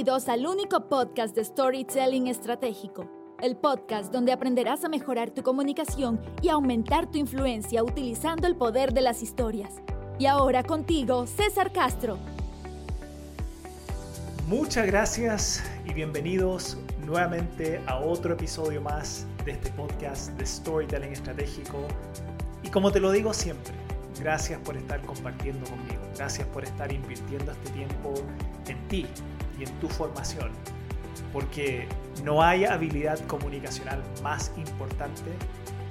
Bienvenidos al único podcast de Storytelling Estratégico, el podcast donde aprenderás a mejorar tu comunicación y aumentar tu influencia utilizando el poder de las historias. Y ahora contigo, César Castro. Muchas gracias y bienvenidos nuevamente a otro episodio más de este podcast de Storytelling Estratégico. Y como te lo digo siempre, gracias por estar compartiendo conmigo, gracias por estar invirtiendo este tiempo en ti y en tu formación, porque no hay habilidad comunicacional más importante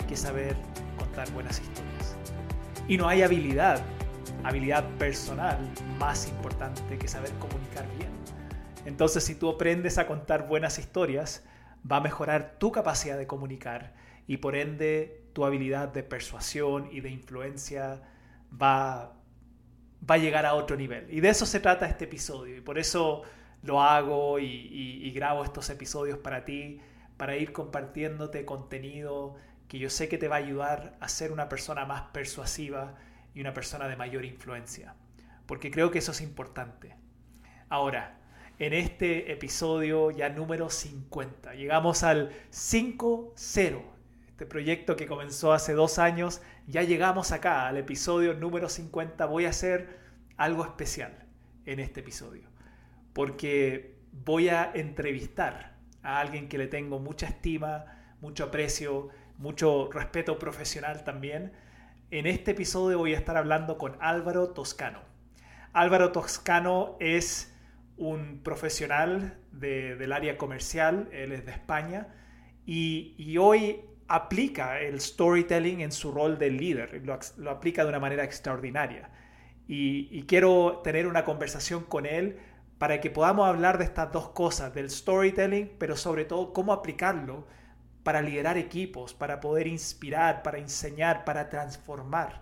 que saber contar buenas historias. Y no hay habilidad, habilidad personal más importante que saber comunicar bien. Entonces, si tú aprendes a contar buenas historias, va a mejorar tu capacidad de comunicar y por ende tu habilidad de persuasión y de influencia va, va a llegar a otro nivel. Y de eso se trata este episodio. Y por eso lo hago y, grabo estos episodios para ti, para ir compartiéndote contenido que yo sé que te va a ayudar a ser una persona más persuasiva y una persona de mayor influencia. Porque creo que eso es importante. Ahora, en este episodio ya número 50, llegamos al 5-0. Este proyecto que comenzó hace dos años, ya llegamos acá, al episodio número 50. Voy a hacer algo especial en este episodio porque voy a entrevistar a alguien que le tengo mucha estima, mucho aprecio, mucho respeto profesional también. En este episodio voy a estar hablando con Álvaro Toscano. Álvaro Toscano es un profesional del área comercial, él es de España, y, hoy aplica el storytelling en su rol de líder, lo, aplica de una manera extraordinaria. y quiero tener una conversación con él para que podamos hablar de estas dos cosas, del storytelling, pero sobre todo cómo aplicarlo para liderar equipos, para poder inspirar, para enseñar, para transformar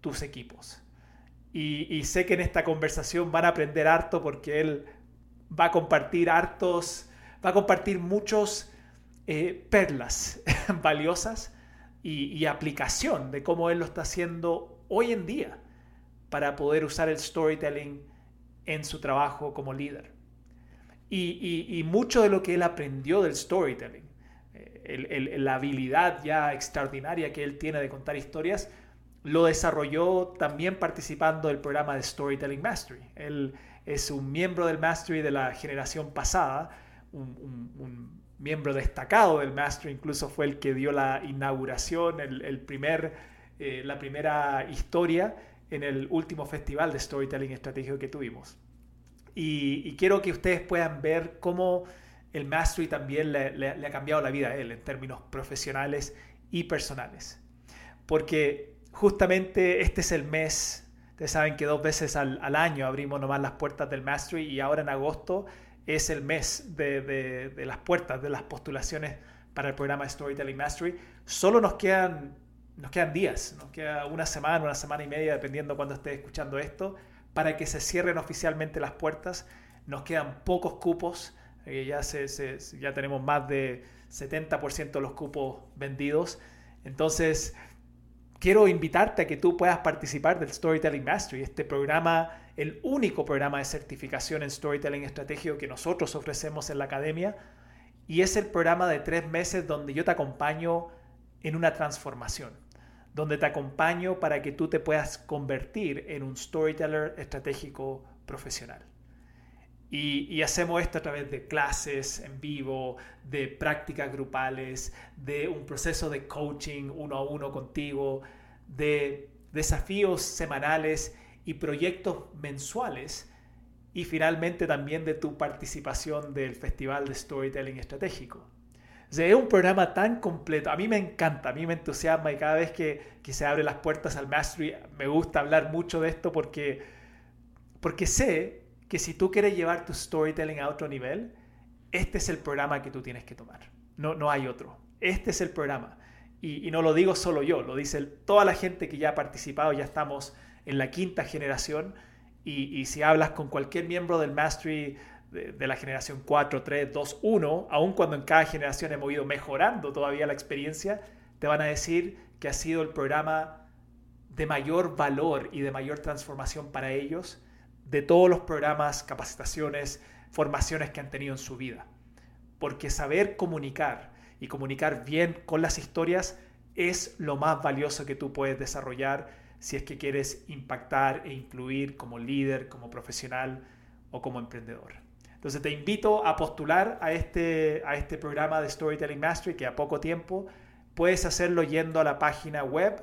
tus equipos. Y, sé que en esta conversación van a aprender harto porque él va a compartir hartos, va a compartir muchos eh, perlas valiosas y, y aplicación de cómo él lo está haciendo hoy en día para poder usar el storytelling en su trabajo como líder. Y, mucho de lo que él aprendió del storytelling, eh, la habilidad ya extraordinaria que él tiene de contar historias, lo desarrolló también participando del programa de Storytelling Mastery. Él es un miembro del Mastery de la generación pasada, un, miembro destacado del Mastery, incluso fue el que dio la inauguración, el, primer, eh, la primera historia en el último festival de storytelling estratégico que tuvimos. Y, quiero que ustedes puedan ver cómo el Mastery también le, ha cambiado la vida a él en términos profesionales y personales. Porque justamente este es el mes, ustedes saben que dos veces al, año abrimos nomás las puertas del Mastery y ahora en agosto es el mes de, de las puertas, de las postulaciones para el programa Storytelling Mastery. Solo nos quedan nos quedan días, nos queda una semana, una semana y media, dependiendo cuando esté escuchando esto, para que se cierren oficialmente las puertas. Nos quedan pocos cupos, eh, ya, ya tenemos más de 70% de los cupos vendidos. Entonces, quiero invitarte a que tú puedas participar del Storytelling Mastery, este programa, el único programa de certificación en Storytelling Estratégico que nosotros ofrecemos en la academia. Y es el programa de tres meses donde yo te acompaño en una transformación donde te acompaño para que tú te puedas convertir en un storyteller estratégico profesional. Y, hacemos esto a través de clases en vivo, de prácticas grupales, de un proceso de coaching uno a uno contigo, de desafíos semanales y proyectos mensuales y finalmente también de tu participación del Festival de Storytelling Estratégico es un programa tan completo. A mí me encanta, a mí me entusiasma y cada vez que, se abren las puertas al Mastery me gusta hablar mucho de esto porque, sé que si tú quieres llevar tu storytelling a otro nivel, este es el programa que tú tienes que tomar. No, no hay otro. Este es el programa. Y, no lo digo solo yo, lo dice toda la gente que ya ha participado, ya estamos en la quinta generación. Y si hablas con cualquier miembro del Mastery de, la generación 4, 3, 2, 1, aun cuando en cada generación hemos ido mejorando todavía la experiencia, te van a decir que ha sido el programa de mayor valor y de mayor transformación para ellos de todos los programas, capacitaciones, formaciones que han tenido en su vida. Porque saber comunicar y comunicar bien con las historias es lo más valioso que tú puedes desarrollar si es que quieres impactar e influir como líder, como profesional o como emprendedor. Entonces te invito a postular a este, a este programa de Storytelling Mastery que a poco tiempo puedes hacerlo yendo a la página web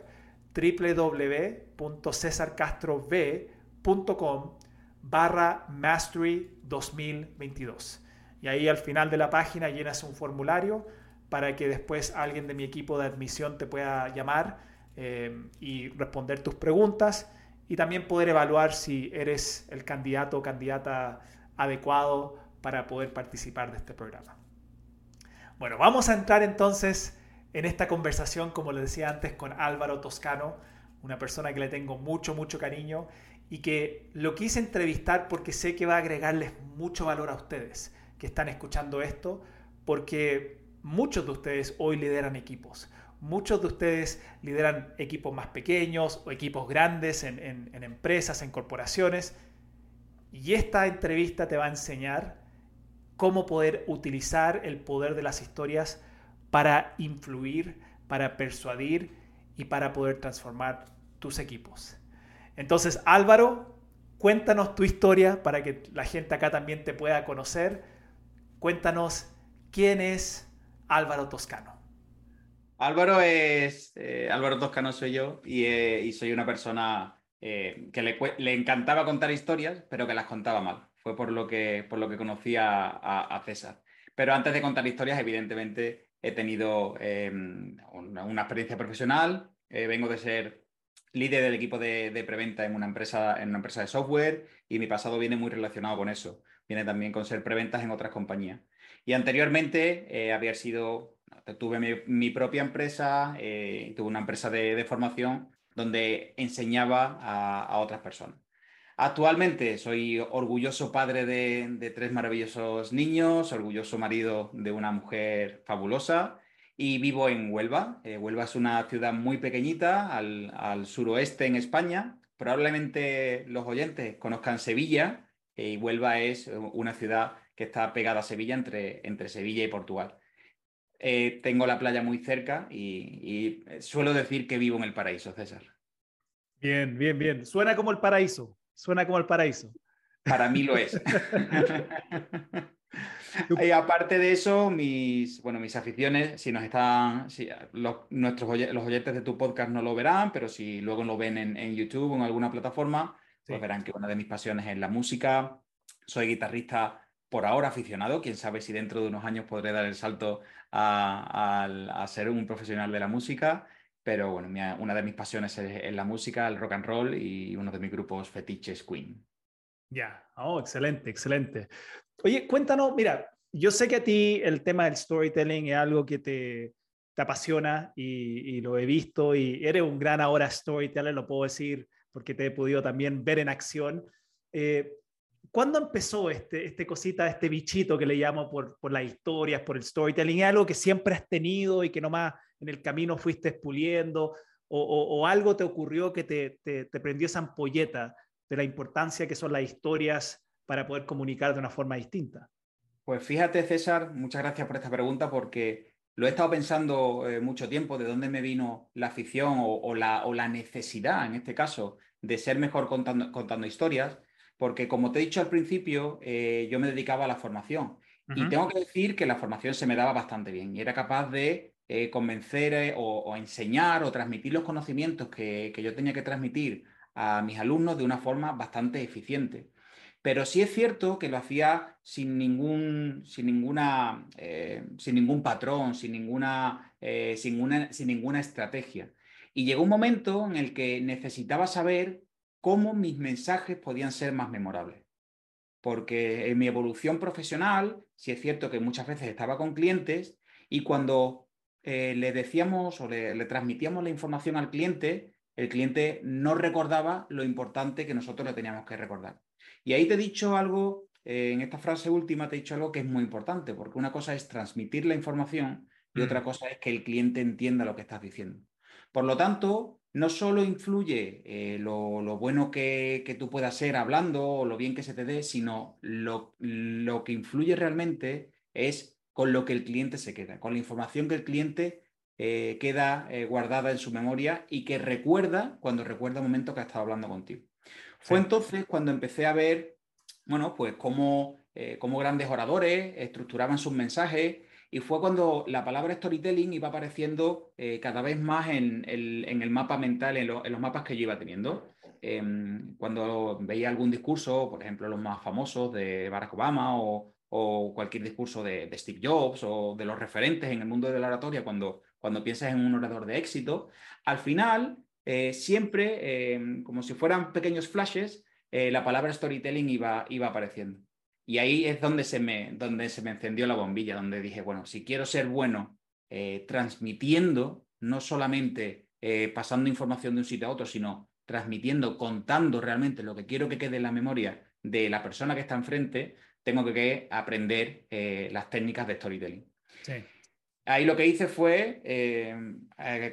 www.cesarcastrov.com barra Mastery 2022. Y ahí al final de la página llenas un formulario para que después alguien de mi equipo de admisión te pueda llamar eh, y responder tus preguntas y también poder evaluar si eres el candidato o candidata adecuado para poder participar de este programa. Bueno, vamos a entrar entonces en esta conversación, como les decía antes, con Álvaro Toscano, una persona que le tengo mucho, mucho cariño y que lo quise entrevistar porque sé que va a agregarles mucho valor a ustedes que están escuchando esto, porque muchos de ustedes hoy lideran equipos. Muchos de ustedes lideran equipos más pequeños o equipos grandes en, en empresas, en corporaciones. Y esta entrevista te va a enseñar cómo poder utilizar el poder de las historias para influir, para persuadir y para poder transformar tus equipos. Entonces, Álvaro, cuéntanos tu historia para que la gente acá también te pueda conocer. Cuéntanos quién es Álvaro Toscano. Álvaro es, eh, Álvaro Toscano soy yo y, eh, soy una persona eh, que le, encantaba contar historias, pero que las contaba mal. Fue por lo que, por lo que conocí a, César. Pero antes de contar historias, evidentemente he tenido una, experiencia profesional. vengo de ser líder del equipo de, preventa en una, empresa, en una empresa de software y mi pasado viene muy relacionado con eso. Viene también con ser preventas en otras compañías. Y anteriormente había sido tuve mi, propia empresa, eh, tuve una empresa de, formación donde enseñaba a, otras personas. Actualmente soy orgulloso padre de, tres maravillosos niños, orgulloso marido de una mujer fabulosa y vivo en Huelva. Eh, Huelva es una ciudad muy pequeñita al, suroeste en España. Probablemente los oyentes conozcan Sevilla eh, y Huelva es una ciudad que está pegada a Sevilla entre, entre Sevilla y Portugal. Eh, tengo la playa muy cerca y, suelo decir que vivo en el paraíso, César. Bien, bien, bien. Suena como el paraíso. Suena como el paraíso. Para mí lo es. y aparte de eso, mis, bueno, mis aficiones, si nos están, los, nuestros los oyentes de tu podcast no lo verán, pero si luego lo ven en, en YouTube o en alguna plataforma, pues verán que una de mis pasiones es la música. Soy guitarrista por ahora aficionado, quién sabe si dentro de unos años podré dar el salto a, ser un profesional de la música, pero bueno, una de mis pasiones es, la música, el rock and roll y uno de mis grupos fetiches Queen. Ya, oh, excelente, excelente. Oye, cuéntanos, mira, yo sé que a ti el tema del storytelling es algo que te, te apasiona y, lo he visto y eres un gran ahora storyteller, lo puedo decir porque te he podido también ver en acción. Eh, ¿Cuándo empezó este, este cosita, este bichito que le llamo por, por las historias, por el storytelling? ¿Es algo que siempre has tenido y que nomás en el camino fuiste expuliendo? ¿O, algo te ocurrió que te, te, prendió esa ampolleta de la importancia que son las historias para poder comunicar de una forma distinta? Pues fíjate, César, muchas gracias por esta pregunta porque lo he estado pensando eh, mucho tiempo de dónde me vino la afición o, la, o, la, necesidad, en este caso, de ser mejor contando historias porque como te he dicho al principio, eh, yo me dedicaba a la formación y tengo que decir que la formación se me daba bastante bien y era capaz de eh, convencer eh, o, enseñar o transmitir los conocimientos que, yo tenía que transmitir a mis alumnos de una forma bastante eficiente. Pero sí es cierto que lo hacía sin ningún, sin ninguna, sin ningún patrón, sin ninguna, sin, sin ninguna estrategia. Y llegó un momento en el que necesitaba saber cómo mis mensajes podían ser más memorables. Porque en mi evolución profesional, sí es cierto que muchas veces estaba con clientes y cuando eh, le decíamos o le, transmitíamos la información al cliente, el cliente no recordaba lo importante que nosotros le teníamos que recordar. Y ahí te he dicho algo, eh, en esta frase última te he dicho algo que es muy importante, porque una cosa es transmitir la información y otra mm. cosa es que el cliente entienda lo que estás diciendo. Por lo tanto, no solo influye eh, lo, bueno que, tú puedas ser hablando o lo bien que se te dé, sino lo, que influye realmente es con lo que el cliente se queda, con la información que el cliente eh, queda eh, guardada en su memoria y que recuerda cuando recuerda el momento que ha estado hablando contigo. Fue entonces cuando empecé a ver, bueno, pues cómo, cómo grandes oradores estructuraban sus mensajes, y fue cuando la palabra storytelling iba apareciendo eh, cada vez más en el, mapa mental, en, los mapas que yo iba teniendo. Em, cuando veía algún discurso, por ejemplo, los más famosos de Barack Obama o, cualquier discurso de, Steve Jobs o de los referentes en el mundo de la oratoria, cuando, cuando piensas en un orador de éxito, al final, eh, siempre, em, como si fueran pequeños flashes, eh, la palabra storytelling iba, iba apareciendo. Y ahí es donde se, me, donde se me encendió la bombilla, donde dije, bueno, si quiero ser bueno eh, transmitiendo, no solamente eh, pasando información de un sitio a otro, sino transmitiendo, contando realmente lo que quiero que quede en la memoria de la persona que está enfrente, tengo que, aprender eh, las técnicas de storytelling. Ahí lo que hice fue,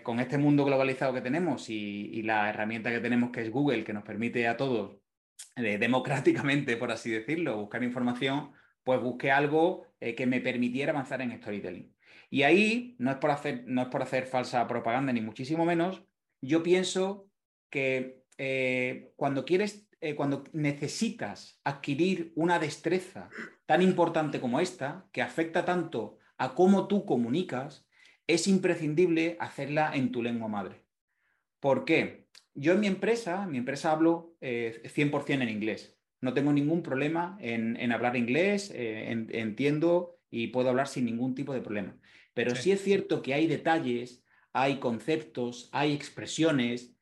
con este mundo globalizado que tenemos y, y, la herramienta que tenemos que es Google, que nos permite a todos democráticamente, por así decirlo, buscar información, pues busqué algo eh, que me permitiera avanzar en storytelling. Y ahí, no es, por hacer, no es por hacer falsa propaganda, ni muchísimo menos, yo pienso que eh, cuando quieres, eh, cuando necesitas adquirir una destreza tan importante como esta, que afecta tanto a cómo tú comunicas, es imprescindible hacerla en tu lengua madre. ¿Por qué? Yo en mi empresa, mi empresa hablo 100% eh, en inglés. No tengo ningún problema en, hablar inglés, eh, entiendo y puedo hablar sin ningún tipo de problema. Pero sí. es cierto que hay detalles, hay conceptos, hay expresiones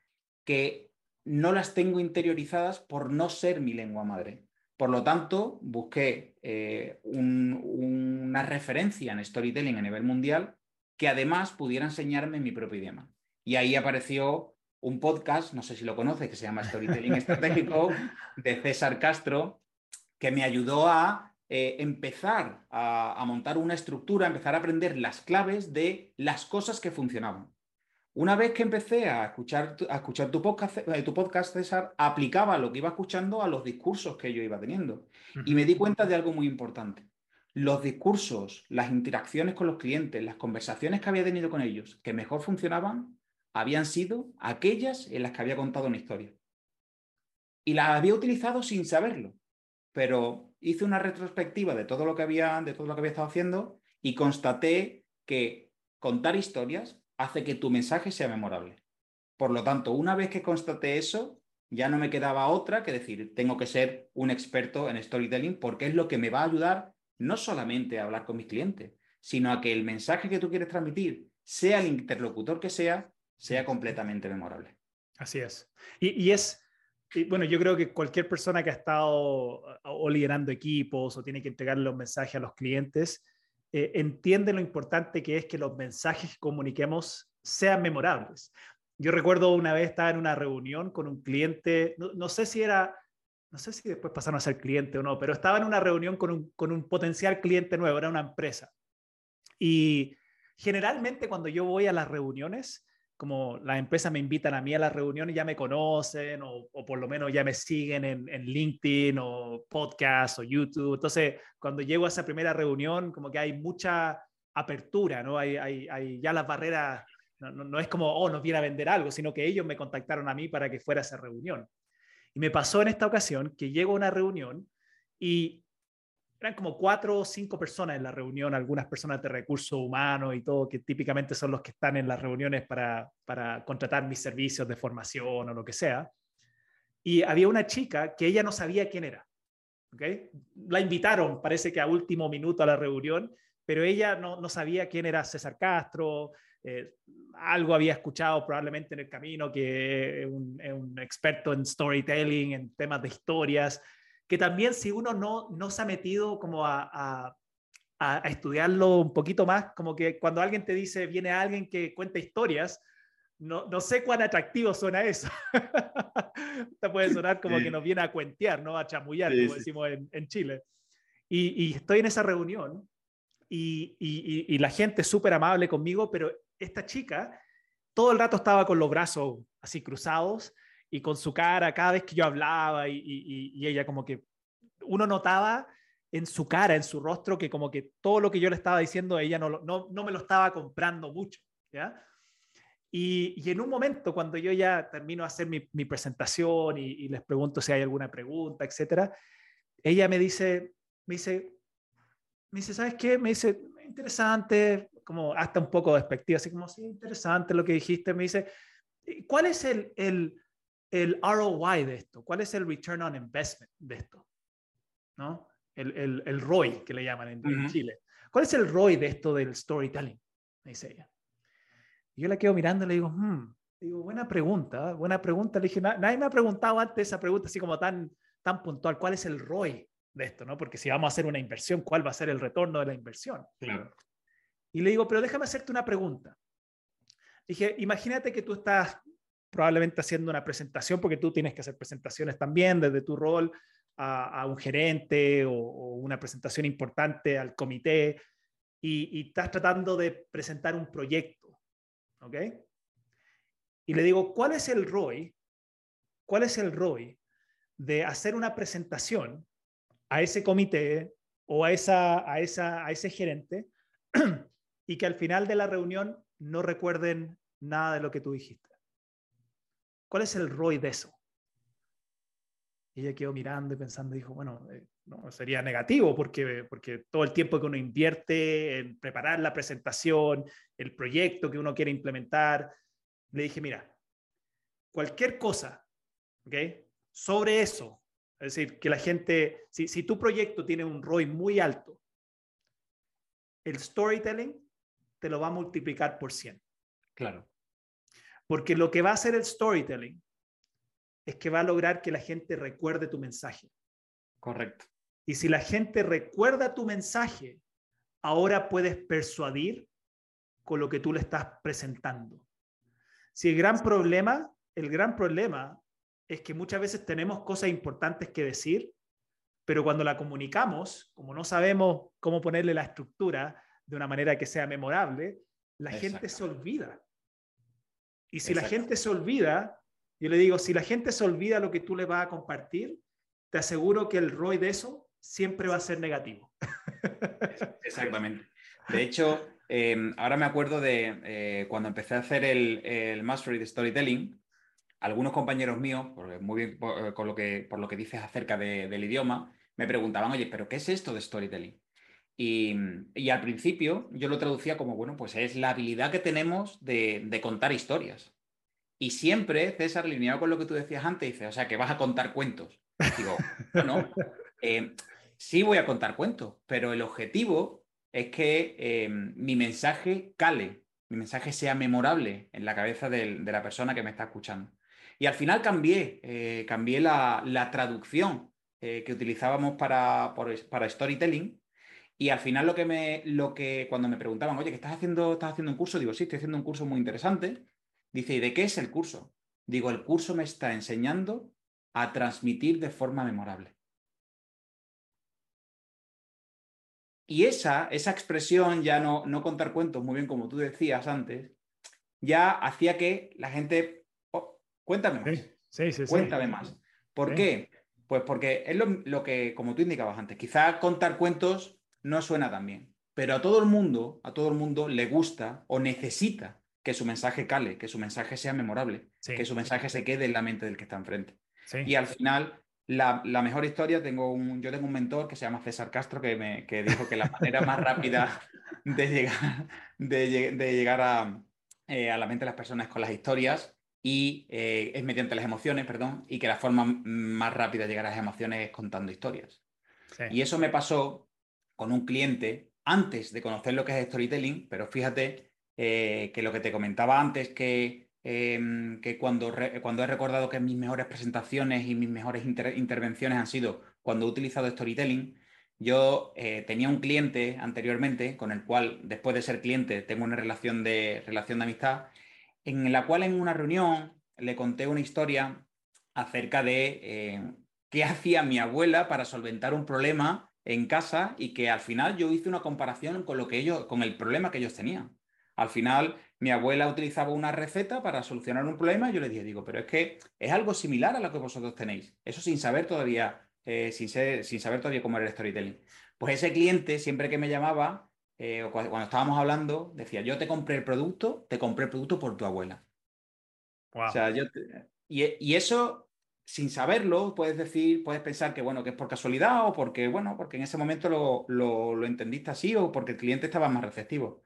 que no las tengo interiorizadas por no ser mi lengua madre. Por lo tanto, busqué eh, una referencia en storytelling a nivel mundial que además pudiera enseñarme mi propio idioma. Y ahí apareció un podcast, no sé si lo conoces, que se llama Storytelling Estratégico, de César Castro, que me ayudó a eh, empezar a, montar una estructura, empezar a aprender las claves de las cosas que funcionaban. Una vez que empecé a escuchar, a escuchar tu, podcast, eh, tu podcast, César, aplicaba lo que iba escuchando a los discursos que yo iba teniendo. Y me di cuenta de algo muy importante. Los discursos, las interacciones con los clientes, las conversaciones que había tenido con ellos, que mejor funcionaban, habían sido aquellas en las que había contado una historia. Y las había utilizado sin saberlo, pero hice una retrospectiva de todo lo que había, de todo lo que había estado haciendo y constaté que contar historias hace que tu mensaje sea memorable. Por lo tanto, una vez que constaté eso, ya no me quedaba otra que decir, tengo que ser un experto en storytelling porque es lo que me va a ayudar no solamente a hablar con mis clientes, sino a que el mensaje que tú quieres transmitir, sea el interlocutor que sea, sea completamente memorable. Así es. Y, es, bueno, yo creo que cualquier persona que ha estado o liderando equipos o tiene que entregar los mensajes a los clientes, eh, entiende lo importante que es que los mensajes que comuniquemos sean memorables. Yo recuerdo una vez estaba en una reunión con un cliente, no, sé si era, no sé si después pasaron a ser cliente o no, pero estaba en una reunión con un, con un potencial cliente nuevo, era una empresa. Y generalmente cuando yo voy a las reuniones, como las empresas me invitan a mí a las reuniones, ya me conocen o, por lo menos ya me siguen en, LinkedIn o podcast o YouTube. Entonces, cuando llego a esa primera reunión, como que hay mucha apertura, ¿no? Hay, hay, ya las barreras, no, no, es como, oh, nos viene a vender algo, sino que ellos me contactaron a mí para que fuera a esa reunión. Y me pasó en esta ocasión que llego a una reunión y eran como cuatro o cinco personas en la reunión, algunas personas de recursos humanos y todo, que típicamente son los que están en las reuniones para, para contratar mis servicios de formación o lo que sea. Y había una chica que ella no sabía quién era. ¿okay? La invitaron, parece que a último minuto a la reunión, pero ella no, no sabía quién era César Castro, eh, algo había escuchado probablemente en el camino, que es un, experto en storytelling, en temas de historias, que también si uno no, no se ha metido como a, a, a, estudiarlo un poquito más, como que cuando alguien te dice, viene alguien que cuenta historias, no, no sé cuán atractivo suena eso. te puede sonar como que nos viene a cuentear, ¿no? A chamullar, como decimos en, en Chile. Y, y, estoy en esa reunión y, y, y la gente es súper amable conmigo, pero esta chica todo el rato estaba con los brazos así cruzados y con su cara cada vez que yo hablaba y, ella como que uno notaba en su cara, en su rostro, que como que todo lo que yo le estaba diciendo, ella no, no, no me lo estaba comprando mucho, ¿ya? Y, en un momento, cuando yo ya termino de hacer mi, mi presentación y, les pregunto si hay alguna pregunta, etcétera, ella me dice, me dice, me dice, ¿sabes qué? Me dice, interesante, como hasta un poco despectiva, así como, sí, interesante lo que dijiste. Me dice, ¿cuál es el, el, el ROI de esto? ¿Cuál es el return on investment de esto? ¿No? El, el, el ROI, que le llaman en, Chile. ¿Cuál es el ROI de esto del storytelling? Me dice ella. Y yo la quedo mirando y le digo, hmm, digo, buena pregunta, buena pregunta. Le dije, nadie me ha preguntado antes esa pregunta así como tan, tan puntual. ¿Cuál es el ROI de esto? ¿no? Porque si vamos a hacer una inversión, ¿cuál va a ser el retorno de la inversión? Claro. Y le digo, pero déjame hacerte una pregunta. Dije, imagínate que tú estás probablemente haciendo una presentación, porque tú tienes que hacer presentaciones también desde tu rol a, un gerente o, una presentación importante al comité, y, y, estás tratando de presentar un proyecto, ¿ok? Y le digo, ¿cuál es el ROI? ¿Cuál es el ROI de hacer una presentación a ese comité o a, esa, a, esa, a ese gerente y que al final de la reunión no recuerden nada de lo que tú dijiste. ¿Cuál es el ROI de eso? Y ella quedó mirando y pensando, dijo, bueno, eh, no, sería negativo porque, porque todo el tiempo que uno invierte en preparar la presentación, el proyecto que uno quiere implementar, le dije, mira, cualquier cosa, ¿ok? Sobre eso, es decir, que la gente, si, si tu proyecto tiene un ROI muy alto, el storytelling te lo va a multiplicar por 100. Claro. Porque lo que va a hacer el storytelling es que va a lograr que la gente recuerde tu mensaje. Correcto. Y si la gente recuerda tu mensaje, ahora puedes persuadir con lo que tú le estás presentando. Si el gran problema, el gran problema es que muchas veces tenemos cosas importantes que decir, pero cuando la comunicamos, como no sabemos cómo ponerle la estructura, de una manera que sea memorable, la gente se olvida. Y si la gente se olvida, yo le digo, si la gente se olvida lo que tú le vas a compartir, te aseguro que el ROI de eso siempre va a ser negativo. Exactamente. De hecho, em, ahora me acuerdo de eh, cuando empecé a hacer el, el, Mastery de Storytelling, algunos compañeros míos, muy bien por, con lo que, por lo que dices acerca del idioma, me preguntaban, oye, ¿pero qué es esto de storytelling? Y, al principio yo lo traducía como, bueno, pues es la habilidad que tenemos de, contar historias. Y siempre, César, alineado con lo que tú decías antes, dice, o sea, que vas a contar cuentos. Digo, no, eh, sí voy a contar cuentos, pero el objetivo es que eh, mi mensaje cale, mi mensaje sea memorable en la cabeza de, la persona que me está escuchando. Y al final cambié, eh, cambié la, traducción que utilizábamos para storytelling y al final lo que me, lo que cuando me preguntaban, oye, ¿qué estás haciendo? ¿Estás haciendo un curso? Digo, sí, estoy haciendo un curso muy interesante. Dice, ¿y de qué es el curso? Digo, el curso me está enseñando a transmitir de forma memorable. Y esa, esa expresión, ya no, no contar cuentos, muy bien como tú decías antes, ya hacía que la gente, oh, cuéntame más. Sí, sí, cuéntame más. ¿Por qué? Pues porque es lo, lo, que, como tú indicabas antes, quizá contar cuentos no suena tan bien. Pero a todo el mundo, a todo el mundo le gusta o necesita que su mensaje cale, que su mensaje sea memorable, que su mensaje se quede en la mente del que está enfrente. Y al final, la, mejor historia, tengo un, yo tengo un mentor que se llama César Castro que, me, que dijo que la manera más rápida de llegar, de, llegar a, eh, a, la mente de las personas con las historias y eh, es mediante las emociones, perdón, y que la forma más rápida de llegar a las emociones es contando historias. Y eso me pasó con un cliente antes de conocer lo que es storytelling, pero fíjate eh, que lo que te comentaba antes, que, em, que cuando, cuando he recordado que mis mejores presentaciones y mis mejores intervenciones han sido cuando he utilizado storytelling, yo eh, tenía un cliente anteriormente con el cual, después de ser cliente, tengo una relación de, relación de amistad, en la cual en una reunión le conté una historia acerca de eh, qué hacía mi abuela para solventar un problema en casa y que al final yo hice una comparación con lo que ellos, con el problema que ellos tenían. Al final, mi abuela utilizaba una receta para solucionar un problema y yo le dije, digo, pero es que es algo similar a lo que vosotros tenéis. Eso sin saber todavía, eh, sin, sin saber todavía cómo era el storytelling. Pues ese cliente, siempre que me llamaba, eh, o cuando, estábamos hablando, decía, yo te compré el producto, te compré el producto por tu abuela. O sea, yo y, eso, sin saberlo, puedes decir, puedes pensar que, bueno, que es por casualidad o porque, bueno, porque en ese momento lo, lo, entendiste así o porque el cliente estaba más receptivo.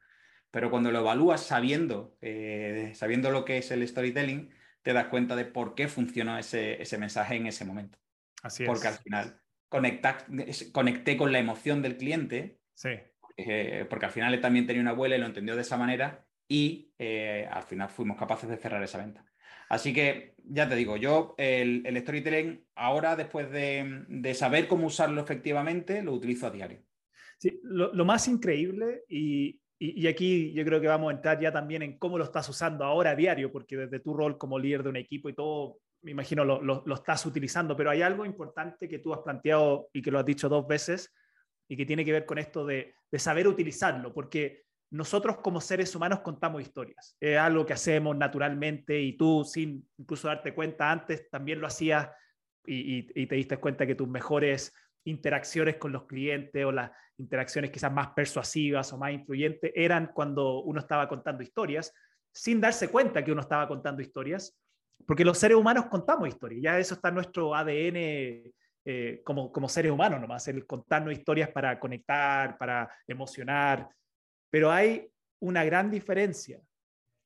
Pero cuando lo evalúas sabiendo, eh, sabiendo lo que es el storytelling, te das cuenta de por qué funcionó ese, ese mensaje en ese momento. Así es. Porque al final conecté con la emoción del cliente. Sí. Eh, porque al final él también tenía una abuela y lo entendió de esa manera y eh, al final fuimos capaces de cerrar esa venta. Así que ya te digo, yo el, storytelling ahora, después de, saber cómo usarlo efectivamente, lo utilizo a diario. Sí, lo, más increíble, y, aquí yo creo que vamos a entrar ya también en cómo lo estás usando ahora a diario, porque desde tu rol como líder de un equipo y todo, me imagino lo, lo estás utilizando, pero hay algo importante que tú has planteado y que lo has dicho dos veces y que tiene que ver con esto de, de saber utilizarlo, porque nosotros como seres humanos contamos historias. Es algo que hacemos naturalmente y tú, sin incluso darte cuenta antes, también lo hacías y, te diste cuenta que tus mejores interacciones con los clientes o las interacciones quizás más persuasivas o más influyentes eran cuando uno estaba contando historias, sin darse cuenta que uno estaba contando historias, porque los seres humanos contamos historias, ya eso está en nuestro ADN eh, como, como seres humanos nomás, el contarnos historias para conectar, para emocionar, pero hay una gran diferencia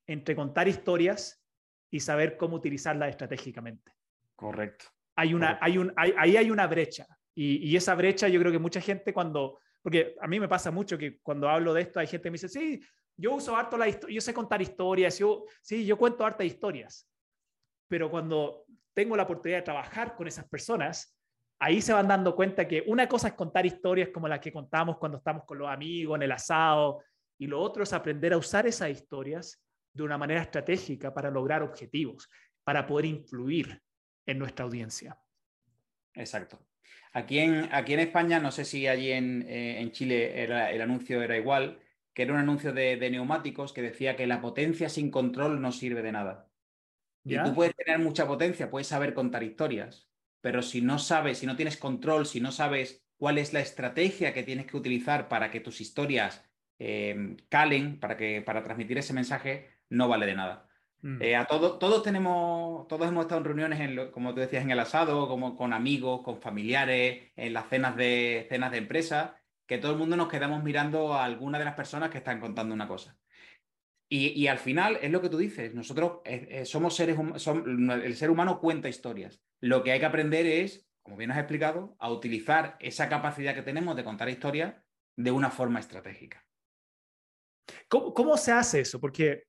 entre contar historias y saber cómo utilizarlas estratégicamente. Correcto. Hay una, Hay un, ahí hay una brecha. Y, esa brecha yo creo que mucha gente cuando, porque a mí me pasa mucho que cuando hablo de esto hay gente que me dice, sí, yo uso harto la historia, yo sé contar historias, yo, sí, yo cuento hartas historias. Pero cuando tengo la oportunidad de trabajar con esas personas, ahí se van dando cuenta que una cosa es contar historias como las que contamos cuando estamos con los amigos, en el asado, y lo otro es aprender a usar esas historias de una manera estratégica para lograr objetivos, para poder influir en nuestra audiencia. Exacto. Aquí en, aquí en España, no sé si allí en, eh, en Chile el anuncio era igual, que era un anuncio de, neumáticos que decía que la potencia sin control no sirve de nada. Y tú puedes tener mucha potencia, puedes saber contar historias, pero si no sabes, si no tienes control, si no sabes cuál es la estrategia que tienes que utilizar para que tus historias eh, calen para, que, para transmitir ese mensaje, no vale de nada. Mm. Eh, a todos, todos tenemos, todos hemos estado en reuniones, en como tú decías, en el asado, como con amigos, con familiares, en las cenas de, cenas de empresa, que todo el mundo nos quedamos mirando a alguna de las personas que están contando una cosa. Y, al final es lo que tú dices, nosotros eh, somos seres humanos, el ser humano cuenta historias. Lo que hay que aprender es, como bien has explicado, a utilizar esa capacidad que tenemos de contar historias de una forma estratégica. ¿Cómo, se hace eso? Porque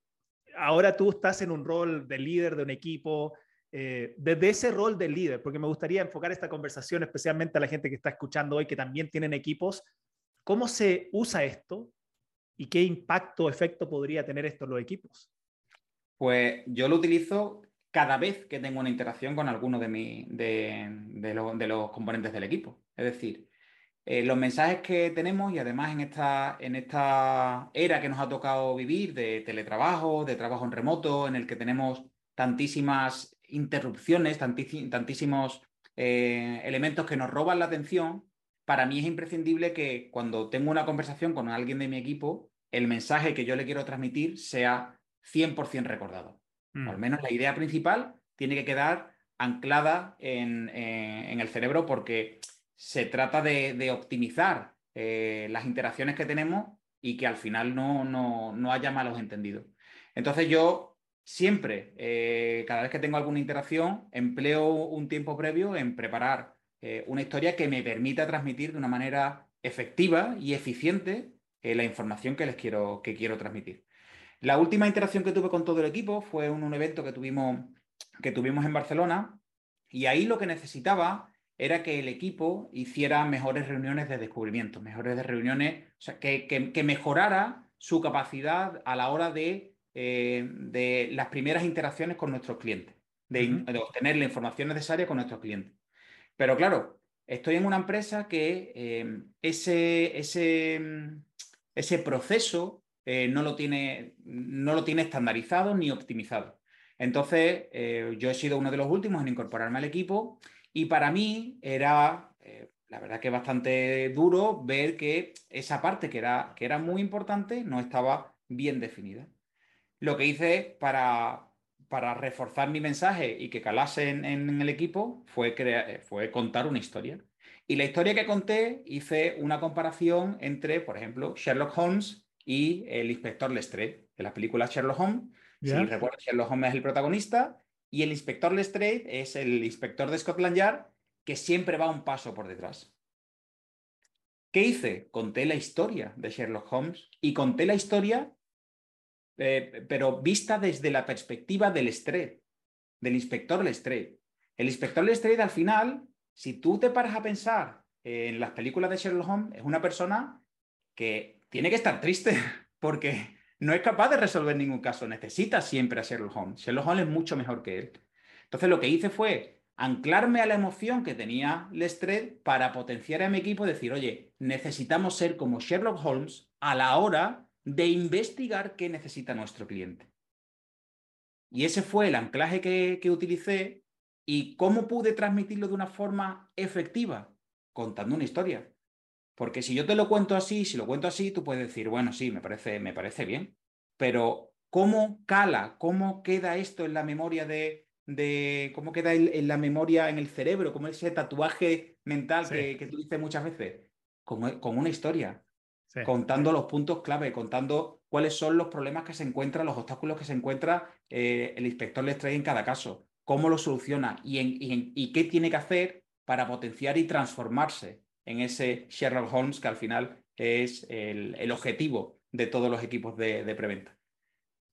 ahora tú estás en un rol de líder de un equipo, eh, desde ese rol de líder, porque me gustaría enfocar esta conversación especialmente a la gente que está escuchando hoy, que también tienen equipos, ¿cómo se usa esto y qué impacto o efecto podría tener esto en los equipos? Pues yo lo utilizo cada vez que tengo una interacción con alguno de, mi, de los componentes del equipo. Es decir, eh, los mensajes que tenemos y además en esta, en esta era que nos ha tocado vivir de teletrabajo, de trabajo en remoto, en el que tenemos tantísimas interrupciones, tantísimos eh, elementos que nos roban la atención, para mí es imprescindible que cuando tengo una conversación con alguien de mi equipo, el mensaje que yo le quiero transmitir sea 100% recordado. Mm. al menos la idea principal tiene que quedar anclada en, eh, en el cerebro porque se trata de, optimizar eh, las interacciones que tenemos y que al final no, no, haya malos entendidos. Entonces yo siempre, eh, cada vez que tengo alguna interacción, empleo un tiempo previo en preparar eh, una historia que me permita transmitir de una manera efectiva y eficiente la información que les quiero, que quiero transmitir. La última interacción que tuve con todo el equipo fue en un evento que tuvimos, que tuvimos en Barcelona y ahí lo que necesitaba era que el equipo hiciera mejores reuniones de descubrimiento, mejores reuniones, o sea, que, mejorara su capacidad a la hora de, eh, de las primeras interacciones con nuestros clientes, de, obtener la información necesaria con nuestros clientes. Pero claro, estoy en una empresa que eh, ese, ese, ese proceso eh, no, lo tiene, no lo tiene estandarizado ni optimizado. Entonces, yo he sido uno de los últimos en incorporarme al equipo y para mí era, la verdad que bastante duro ver que esa parte que era, que era muy importante no estaba bien definida. Lo que hice para, para reforzar mi mensaje y que calase en, el equipo fue, fue contar una historia. Y la historia que conté hice una comparación entre, por ejemplo, Sherlock Holmes y el inspector Lestrade, de la película Sherlock Holmes. Si recuerdo, Sherlock Holmes es el protagonista y el inspector Lestrade es el inspector de Scotland Yard que siempre va un paso por detrás. ¿Qué hice? Conté la historia de Sherlock Holmes y conté la historia, eh, pero vista desde la perspectiva del Lestrade, del inspector Lestrade. El inspector Lestrade al final si tú te paras a pensar en las películas de Sherlock Holmes, es una persona que tiene que estar triste porque no es capaz de resolver ningún caso, necesita siempre a Sherlock Holmes. Sherlock Holmes es mucho mejor que él. Entonces lo que hice fue anclarme a la emoción que tenía Lestrade para potenciar a mi equipo y decir, oye, necesitamos ser como Sherlock Holmes a la hora de investigar qué necesita nuestro cliente. Y ese fue el anclaje que, que utilicé ¿Y cómo pude transmitirlo de una forma efectiva? Contando una historia. Porque si yo te lo cuento así, si lo cuento así, tú puedes decir, bueno, sí, me parece, me parece bien. Pero ¿cómo cala? ¿Cómo queda esto en la memoria de, de cómo queda en, la memoria, en el cerebro? ¿Cómo ese tatuaje mental que, tú dices muchas veces? Con, con una historia. Contando los puntos clave, contando cuáles son los problemas que se encuentran, los obstáculos que se encuentra eh, el inspector les trae en cada caso cómo lo soluciona y, qué tiene que hacer para potenciar y transformarse en ese Sherlock Holmes que al final es el, objetivo de todos los equipos de, preventa.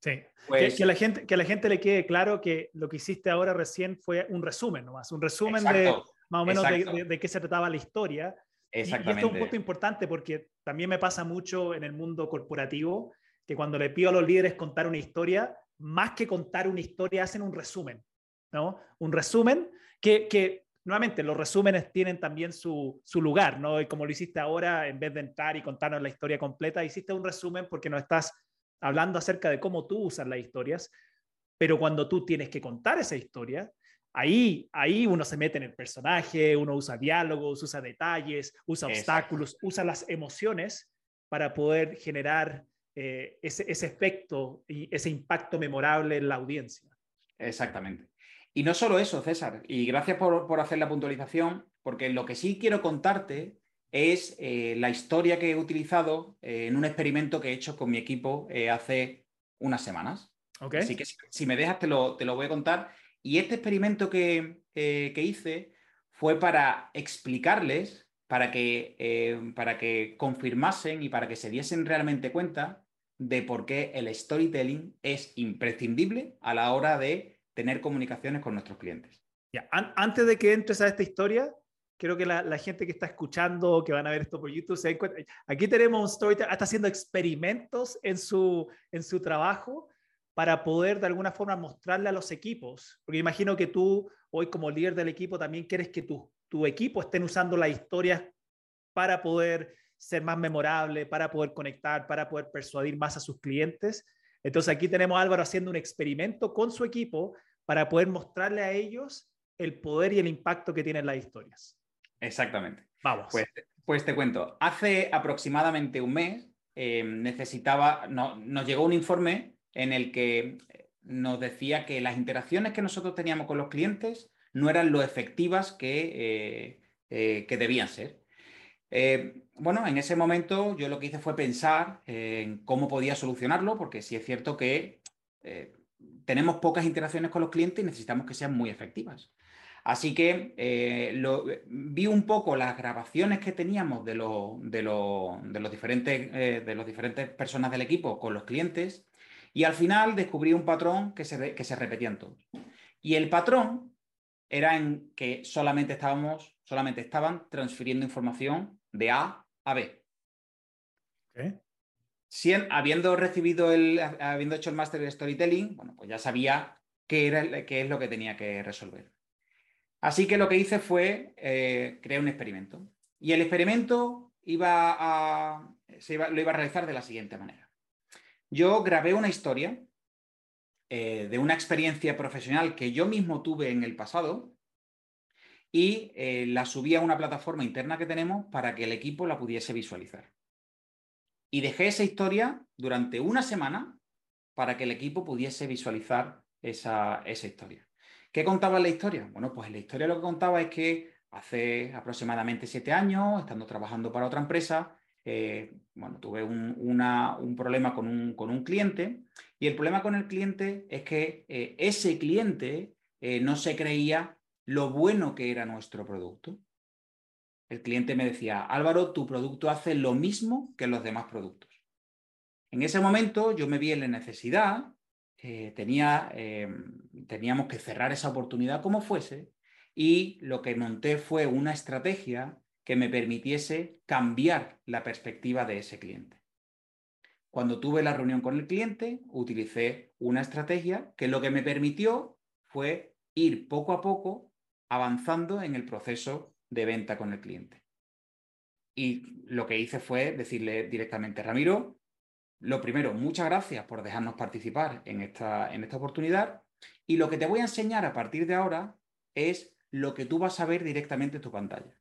Sí, pues que, la gente, que a la gente le quede claro que lo que hiciste ahora recién fue un resumen nomás, un resumen de más o menos de, qué se trataba la historia. Exactamente. Y, esto es un punto importante porque también me pasa mucho en el mundo corporativo que cuando le pido a los líderes contar una historia, más que contar una historia, hacen un resumen. ¿no? Un resumen que, nuevamente, los resúmenes tienen también su, lugar, ¿no? Y como lo hiciste ahora, en vez de entrar y contarnos la historia completa, hiciste un resumen porque no estás hablando acerca de cómo tú usas las historias, pero cuando tú tienes que contar esa historia, ahí, ahí uno se mete en el personaje, uno usa diálogos, usa detalles, usa obstáculos, usa las emociones para poder generar eh, ese, ese efecto y ese impacto memorable en la audiencia. Exactamente. Y no solo eso, César, y gracias por, hacer la puntualización, porque lo que sí quiero contarte es eh, la historia que he utilizado eh, en un experimento que he hecho con mi equipo eh, hace unas semanas. Así que si, me dejas, te lo, te lo, voy a contar. Y este experimento que, que hice fue para explicarles, para que, para que confirmasen y para que se diesen realmente cuenta de por qué el storytelling es imprescindible a la hora de tener comunicaciones con nuestros clientes. Ya, antes de que entres a esta historia, creo que la, gente que está escuchando, que van a ver esto por YouTube, se encuentra, aquí tenemos un storyteller, está haciendo experimentos en su, en su trabajo para poder de alguna forma mostrarle a los equipos, porque imagino que tú hoy como líder del equipo también quieres que tu, tu equipo estén usando las historias para poder ser más memorable, para poder conectar, para poder persuadir más a sus clientes. Entonces aquí tenemos a Álvaro haciendo un experimento con su equipo para poder mostrarle a ellos el poder y el impacto que tienen las historias. Exactamente. Vamos. Pues, pues te cuento, hace aproximadamente un mes eh, necesitaba, no, nos llegó un informe en el que nos decía que las interacciones que nosotros teníamos con los clientes no eran lo efectivas que, eh, eh, que debían ser. bueno, en ese momento yo lo que hice fue pensar en cómo podía solucionarlo, porque sí es cierto que tenemos pocas interacciones con los clientes y necesitamos que sean muy efectivas. Así que eh, vi un poco las grabaciones que teníamos de, los, diferentes, eh, de los diferentes personas del equipo con los clientes y al final descubrí un patrón que se, que se repetía en todos. Y el patrón era en que solamente, estábamos, solamente estaban transfiriendo información de A a B habiendo recibido el, habiendo hecho el máster de storytelling, bueno, pues ya sabía qué, era, qué es lo que tenía que resolver. Así que lo que hice fue eh, crear un experimento. Y el experimento iba a, se iba, lo iba a realizar de la siguiente manera. yo grabé una historia eh, de una experiencia profesional que yo mismo tuve en el pasado y eh, la subí a una plataforma interna que tenemos para que el equipo la pudiese visualizar. Y dejé esa historia durante una semana para que el equipo pudiese visualizar esa, esa historia. ¿Qué contaba la historia? Bueno, pues la historia lo que contaba es que hace aproximadamente siete años, estando trabajando para otra empresa, eh, bueno, tuve un, problema con un, cliente y el problema con el cliente es que eh, ese cliente eh, no se creía lo bueno que era nuestro producto. El cliente me decía, Álvaro, tu producto hace lo mismo que los demás productos. En ese momento yo me vi en la necesidad, tenía, teníamos que cerrar esa oportunidad como fuese y lo que monté fue una estrategia que me permitiese cambiar la perspectiva de ese cliente. Cuando tuve la reunión con el cliente, utilicé una estrategia que lo que me permitió fue ir poco a poco avanzando en el proceso de venta con el cliente. Y lo que hice fue decirle directamente, Ramiro, lo primero, muchas gracias por dejarnos participar en esta, en esta oportunidad. Y lo que te voy a enseñar a partir de ahora es lo que tú vas a ver directamente en tu pantalla.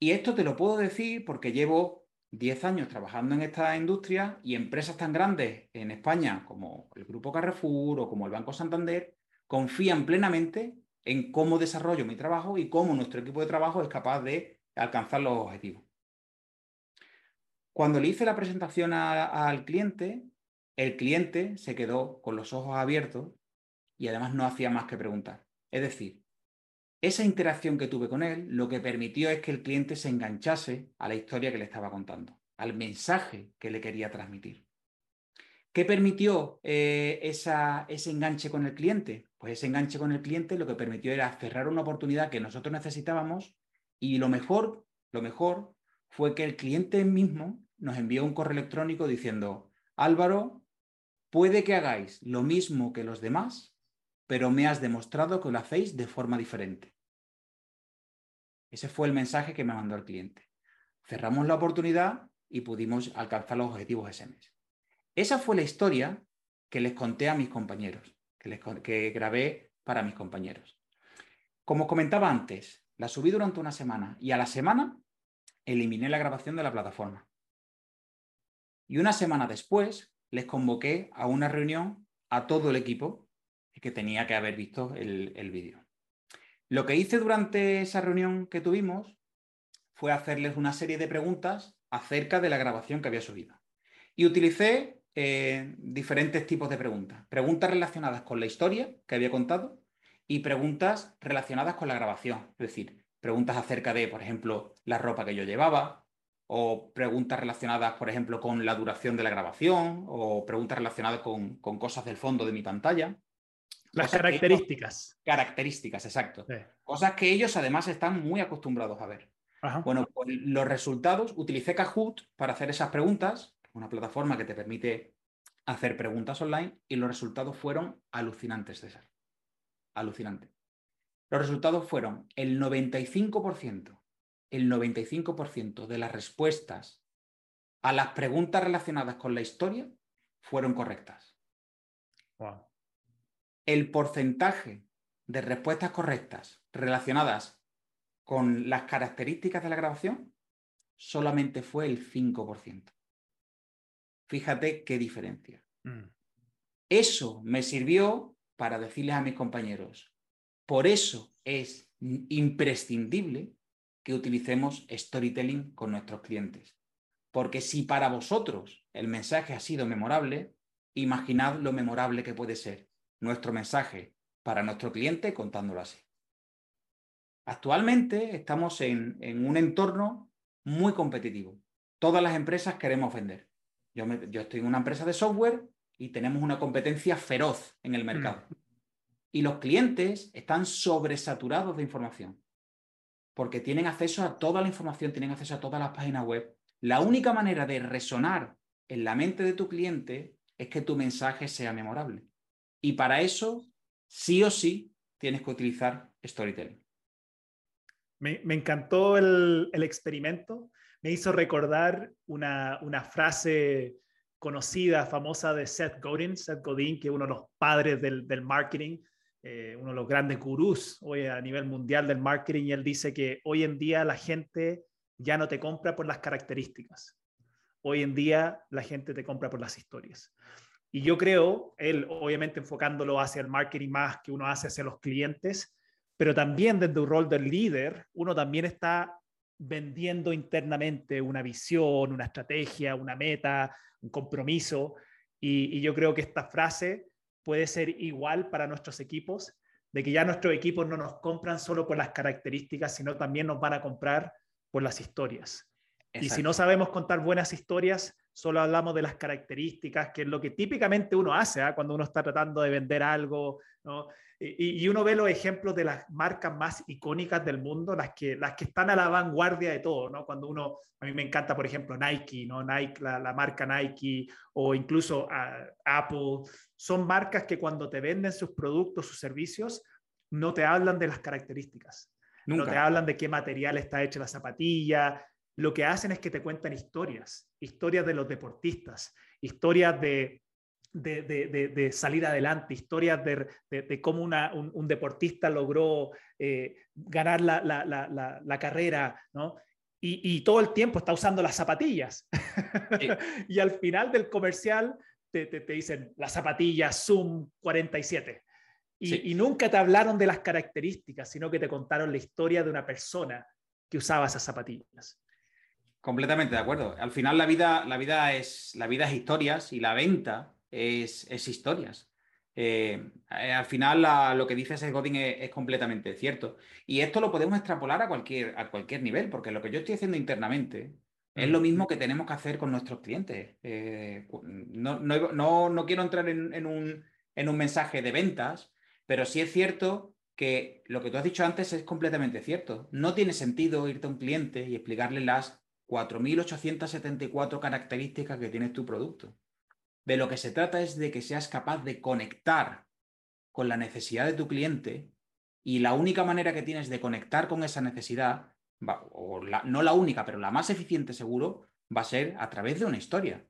Y esto te lo puedo decir porque llevo 10 años trabajando en esta industria y empresas tan grandes en España como el Grupo Carrefour o como el Banco Santander confían plenamente en cómo desarrollo mi trabajo y cómo nuestro equipo de trabajo es capaz de alcanzar los objetivos. Cuando le hice la presentación al cliente, el cliente se quedó con los ojos abiertos y además no hacía más que preguntar. Es decir, esa interacción que tuve con él lo que permitió es que el cliente se enganchase a la historia que le estaba contando, al mensaje que le quería transmitir. ¿Qué permitió eh, ese enganche con el cliente? Pues ese enganche con el cliente lo que permitió era cerrar una oportunidad que nosotros necesitábamos y lo mejor, lo mejor fue que el cliente mismo nos envió un correo electrónico diciendo, Álvaro, puede que hagáis lo mismo que los demás, pero me has demostrado que lo hacéis de forma diferente. Ese fue el mensaje que me mandó el cliente. Cerramos la oportunidad y pudimos alcanzar los objetivos ese mes. Esa fue la historia que les conté a mis compañeros, que, grabé para mis compañeros. Como comentaba antes, la subí durante una semana y a la semana eliminé la grabación de la plataforma. Y una semana después les convoqué a una reunión a todo el equipo que tenía que haber visto el, vídeo. Lo que hice durante esa reunión que tuvimos fue hacerles una serie de preguntas acerca de la grabación que había subido. Y utilicé eh, diferentes tipos de preguntas. Preguntas relacionadas con la historia que había contado y preguntas relacionadas con la grabación. Es decir, preguntas acerca de, por ejemplo, la ropa que yo llevaba, o preguntas relacionadas, por ejemplo, con la duración de la grabación, o preguntas relacionadas con cosas del fondo de mi pantalla. Las características. características, exacto. Cosas que ellos además están muy acostumbrados a ver. Bueno, pues los resultados, utilicé Kahoot para hacer esas preguntas, una plataforma que te permite hacer preguntas online, y los resultados fueron alucinantes, César. Alucinante. Los resultados fueron el 95%, el 95% de las respuestas a las preguntas relacionadas con la historia fueron correctas. Wow el porcentaje de respuestas correctas relacionadas con las características de la grabación solamente fue el 5%. Fíjate qué diferencia. Mm. Eso me sirvió para decirles a mis compañeros, por eso es imprescindible que utilicemos storytelling con nuestros clientes. Porque si para vosotros el mensaje ha sido memorable, imaginad lo memorable que puede ser nuestro mensaje para nuestro cliente contándolo así. Actualmente estamos en, un entorno muy competitivo. Todas las empresas queremos vender. Yo, estoy en una empresa de software y tenemos una competencia feroz en el mercado. Mm. Y los clientes están sobresaturados de información porque tienen acceso a toda la información, tienen acceso a todas las páginas web. La única manera de resonar en la mente de tu cliente es que tu mensaje sea memorable. Y para eso, sí o sí, tienes que utilizar storytelling. Me, encantó el, experimento. Me hizo recordar una, frase conocida, famosa de Seth Godin, Seth Godin, que es uno de los padres del, marketing, eh, uno de los grandes gurús hoy a nivel mundial del marketing, y él dice que hoy en día la gente ya no te compra por las características. Hoy en día la gente te compra por las historias. Y yo creo, él obviamente enfocándolo hacia el marketing más que uno hace hacia los clientes, pero también desde un rol del líder, uno también está vendiendo internamente una visión, una estrategia, una meta, un compromiso. Y, yo creo que esta frase puede ser igual para nuestros equipos, de que ya nuestros equipos no nos compran solo por las características, sino también nos van a comprar por las historias. Y si no sabemos contar buenas historias, solo hablamos de las características, que es lo que típicamente uno hace ¿ah? cuando uno está tratando de vender algo. ¿no? Y, uno ve los ejemplos de las marcas más icónicas del mundo, las que, las que están a la vanguardia de todo, ¿no? Cuando uno, a mí me encanta, por ejemplo, Nike, ¿no? Nike, la, marca Nike, o incluso Apple, son marcas que cuando te venden sus productos, sus servicios, no te hablan de las características. No te hablan de qué material está hecha la zapatilla. Lo que hacen es que te cuentan historias, historias de los deportistas, historias de de, salir adelante, historias de, cómo un, deportista logró eh, ganar la, carrera, ¿no? Y, todo el tiempo está usando las zapatillas. y al final del comercial te, dicen las zapatillas Zoom 47. Y, y, nunca te hablaron de las características, sino que te contaron la historia de una persona que usaba esas zapatillas. Completamente de acuerdo. Al final la vida, la vida, es, la vida es historias y la venta es, historias. Eh, eh, al final lo que dice Seth Godin es, completamente cierto. Y esto lo podemos extrapolar a cualquier, a cualquier nivel, porque lo que yo estoy haciendo internamente es lo mismo que tenemos que hacer con nuestros clientes. Eh, no, no, quiero entrar en, un, en un mensaje de ventas, pero sí es cierto que lo que tú has dicho antes es completamente cierto. No tiene sentido irte a un cliente y explicarle las 4.874 características que tiene tu producto. De lo que se trata es de que seas capaz de conectar con la necesidad de tu cliente y la única manera que tienes de conectar con esa necesidad, o no la única, pero la más eficiente seguro, va a ser a través de una historia.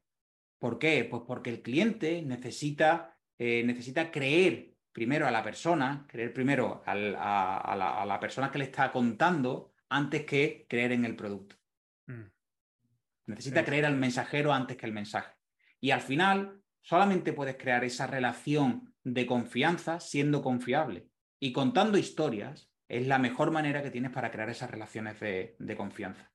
¿Por qué? Pues porque el cliente necesita, eh, necesita creer primero a la persona, creer primero a, la, persona que le está contando antes que creer en el producto. Mm. Necesita creer al mensajero antes que el mensaje. Y al final, solamente puedes crear esa relación de confianza siendo confiable. Y contando historias es la mejor manera que tienes para crear esas relaciones de, confianza.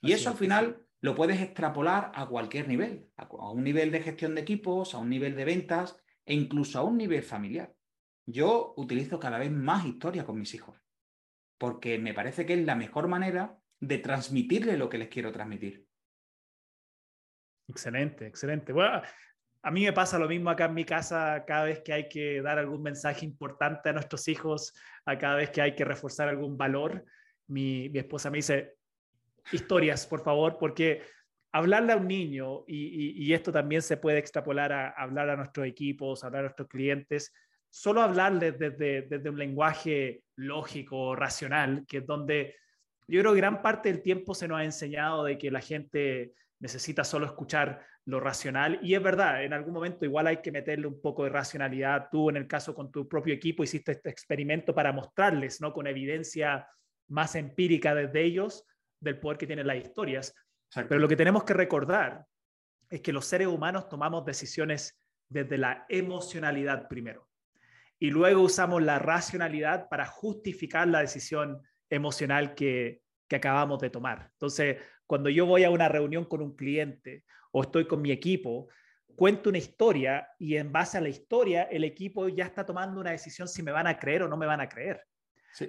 Y eso al final lo puedes extrapolar a cualquier nivel, a, un nivel de gestión de equipos, a un nivel de ventas e incluso a un nivel familiar. Yo utilizo cada vez más historias con mis hijos, porque me parece que es la mejor manera de transmitirle lo que les quiero transmitir. Excelente, excelente. Bueno, a mí me pasa lo mismo acá en mi casa cada vez que hay que dar algún mensaje importante a nuestros hijos, a cada vez que hay que reforzar algún valor. Mi, esposa me dice, historias, por favor, porque hablarle a un niño, y, esto también se puede extrapolar a, hablar a nuestros equipos, a hablar a nuestros clientes, solo hablarles desde, desde un lenguaje lógico, racional, que es donde yo creo que gran parte del tiempo se nos ha enseñado de que la gente necesita solo escuchar lo racional. Y es verdad, en algún momento igual hay que meterle un poco de racionalidad. Tú, en el caso con tu propio equipo, hiciste este experimento para mostrarles, ¿no? Con evidencia más empírica desde ellos del poder que tienen las historias. Pero lo que tenemos que recordar es que los seres humanos tomamos decisiones desde la emocionalidad primero. Y luego usamos la racionalidad para justificar la decisión emocional que, que acabamos de tomar. Entonces, cuando yo voy a una reunión con un cliente o estoy con mi equipo, cuento una historia y en base a la historia el equipo ya está tomando una decisión si me van a creer o no me van a creer.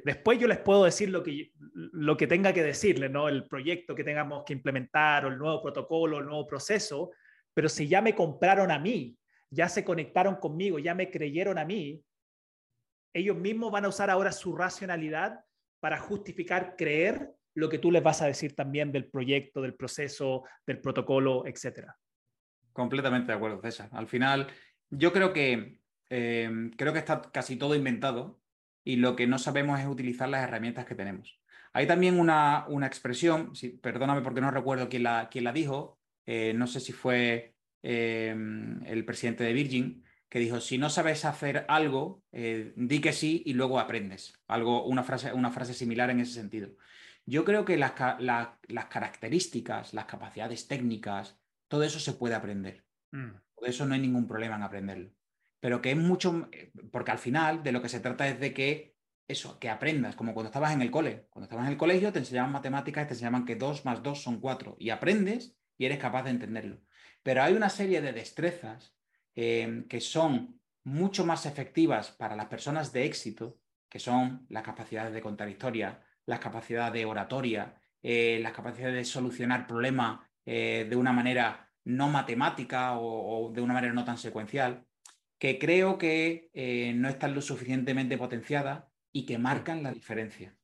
Después yo les puedo decir lo que, lo que tenga que decirles, ¿no? el proyecto que tengamos que implementar o el nuevo protocolo, el nuevo proceso, pero si ya me compraron a mí, ya se conectaron conmigo, ya me creyeron a mí, ellos mismos van a usar ahora su racionalidad para justificar creer lo que tú les vas a decir también del proyecto, del proceso, del protocolo, etcétera. Completamente de acuerdo, César. Al final, yo creo que eh, creo que está casi todo inventado y lo que no sabemos es utilizar las herramientas que tenemos. Hay también una, una expresión, perdóname porque no recuerdo quién la, quién la dijo, eh, no sé si fue em, el presidente de Virgin, que dijo, si no sabes hacer algo, eh, di que sí y luego aprendes. Algo, una, frase, una frase similar en ese sentido. Yo creo que las, las características, las capacidades técnicas, todo eso se puede aprender. Mm. Por eso no hay ningún problema en aprenderlo. Pero que es mucho, porque al final de lo que se trata es de que eso, que aprendas, como cuando estabas en el cole. Cuando estabas en el colegio te enseñaban matemáticas y te enseñaban que 2 más 2 son 4 y aprendes y eres capaz de entenderlo. Pero hay una serie de destrezas eh, que son mucho más efectivas para las personas de éxito, que son las capacidades de contar historias, las capacidades de oratoria, eh, las capacidades de solucionar problemas eh, de una manera no matemática o, de una manera no tan secuencial, que creo que eh, no están lo suficientemente potenciadas y que marcan la diferencia.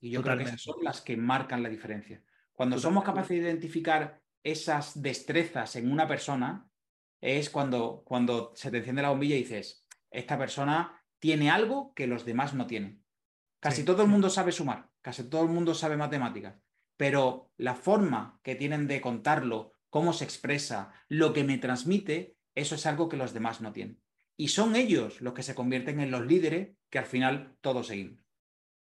Y yo creo que esas son las que marcan la diferencia. Cuando somos capaces de identificar esas destrezas en una persona, es cuando, cuando se te enciende la bombilla y dices, esta persona tiene algo que los demás no tienen. Casi todo el mundo sabe sumar, casi todo el mundo sabe matemáticas, pero la forma que tienen de contarlo, cómo se expresa, lo que me transmite, eso es algo que los demás no tienen. Y son ellos los que se convierten en los líderes que al final todos seguimos.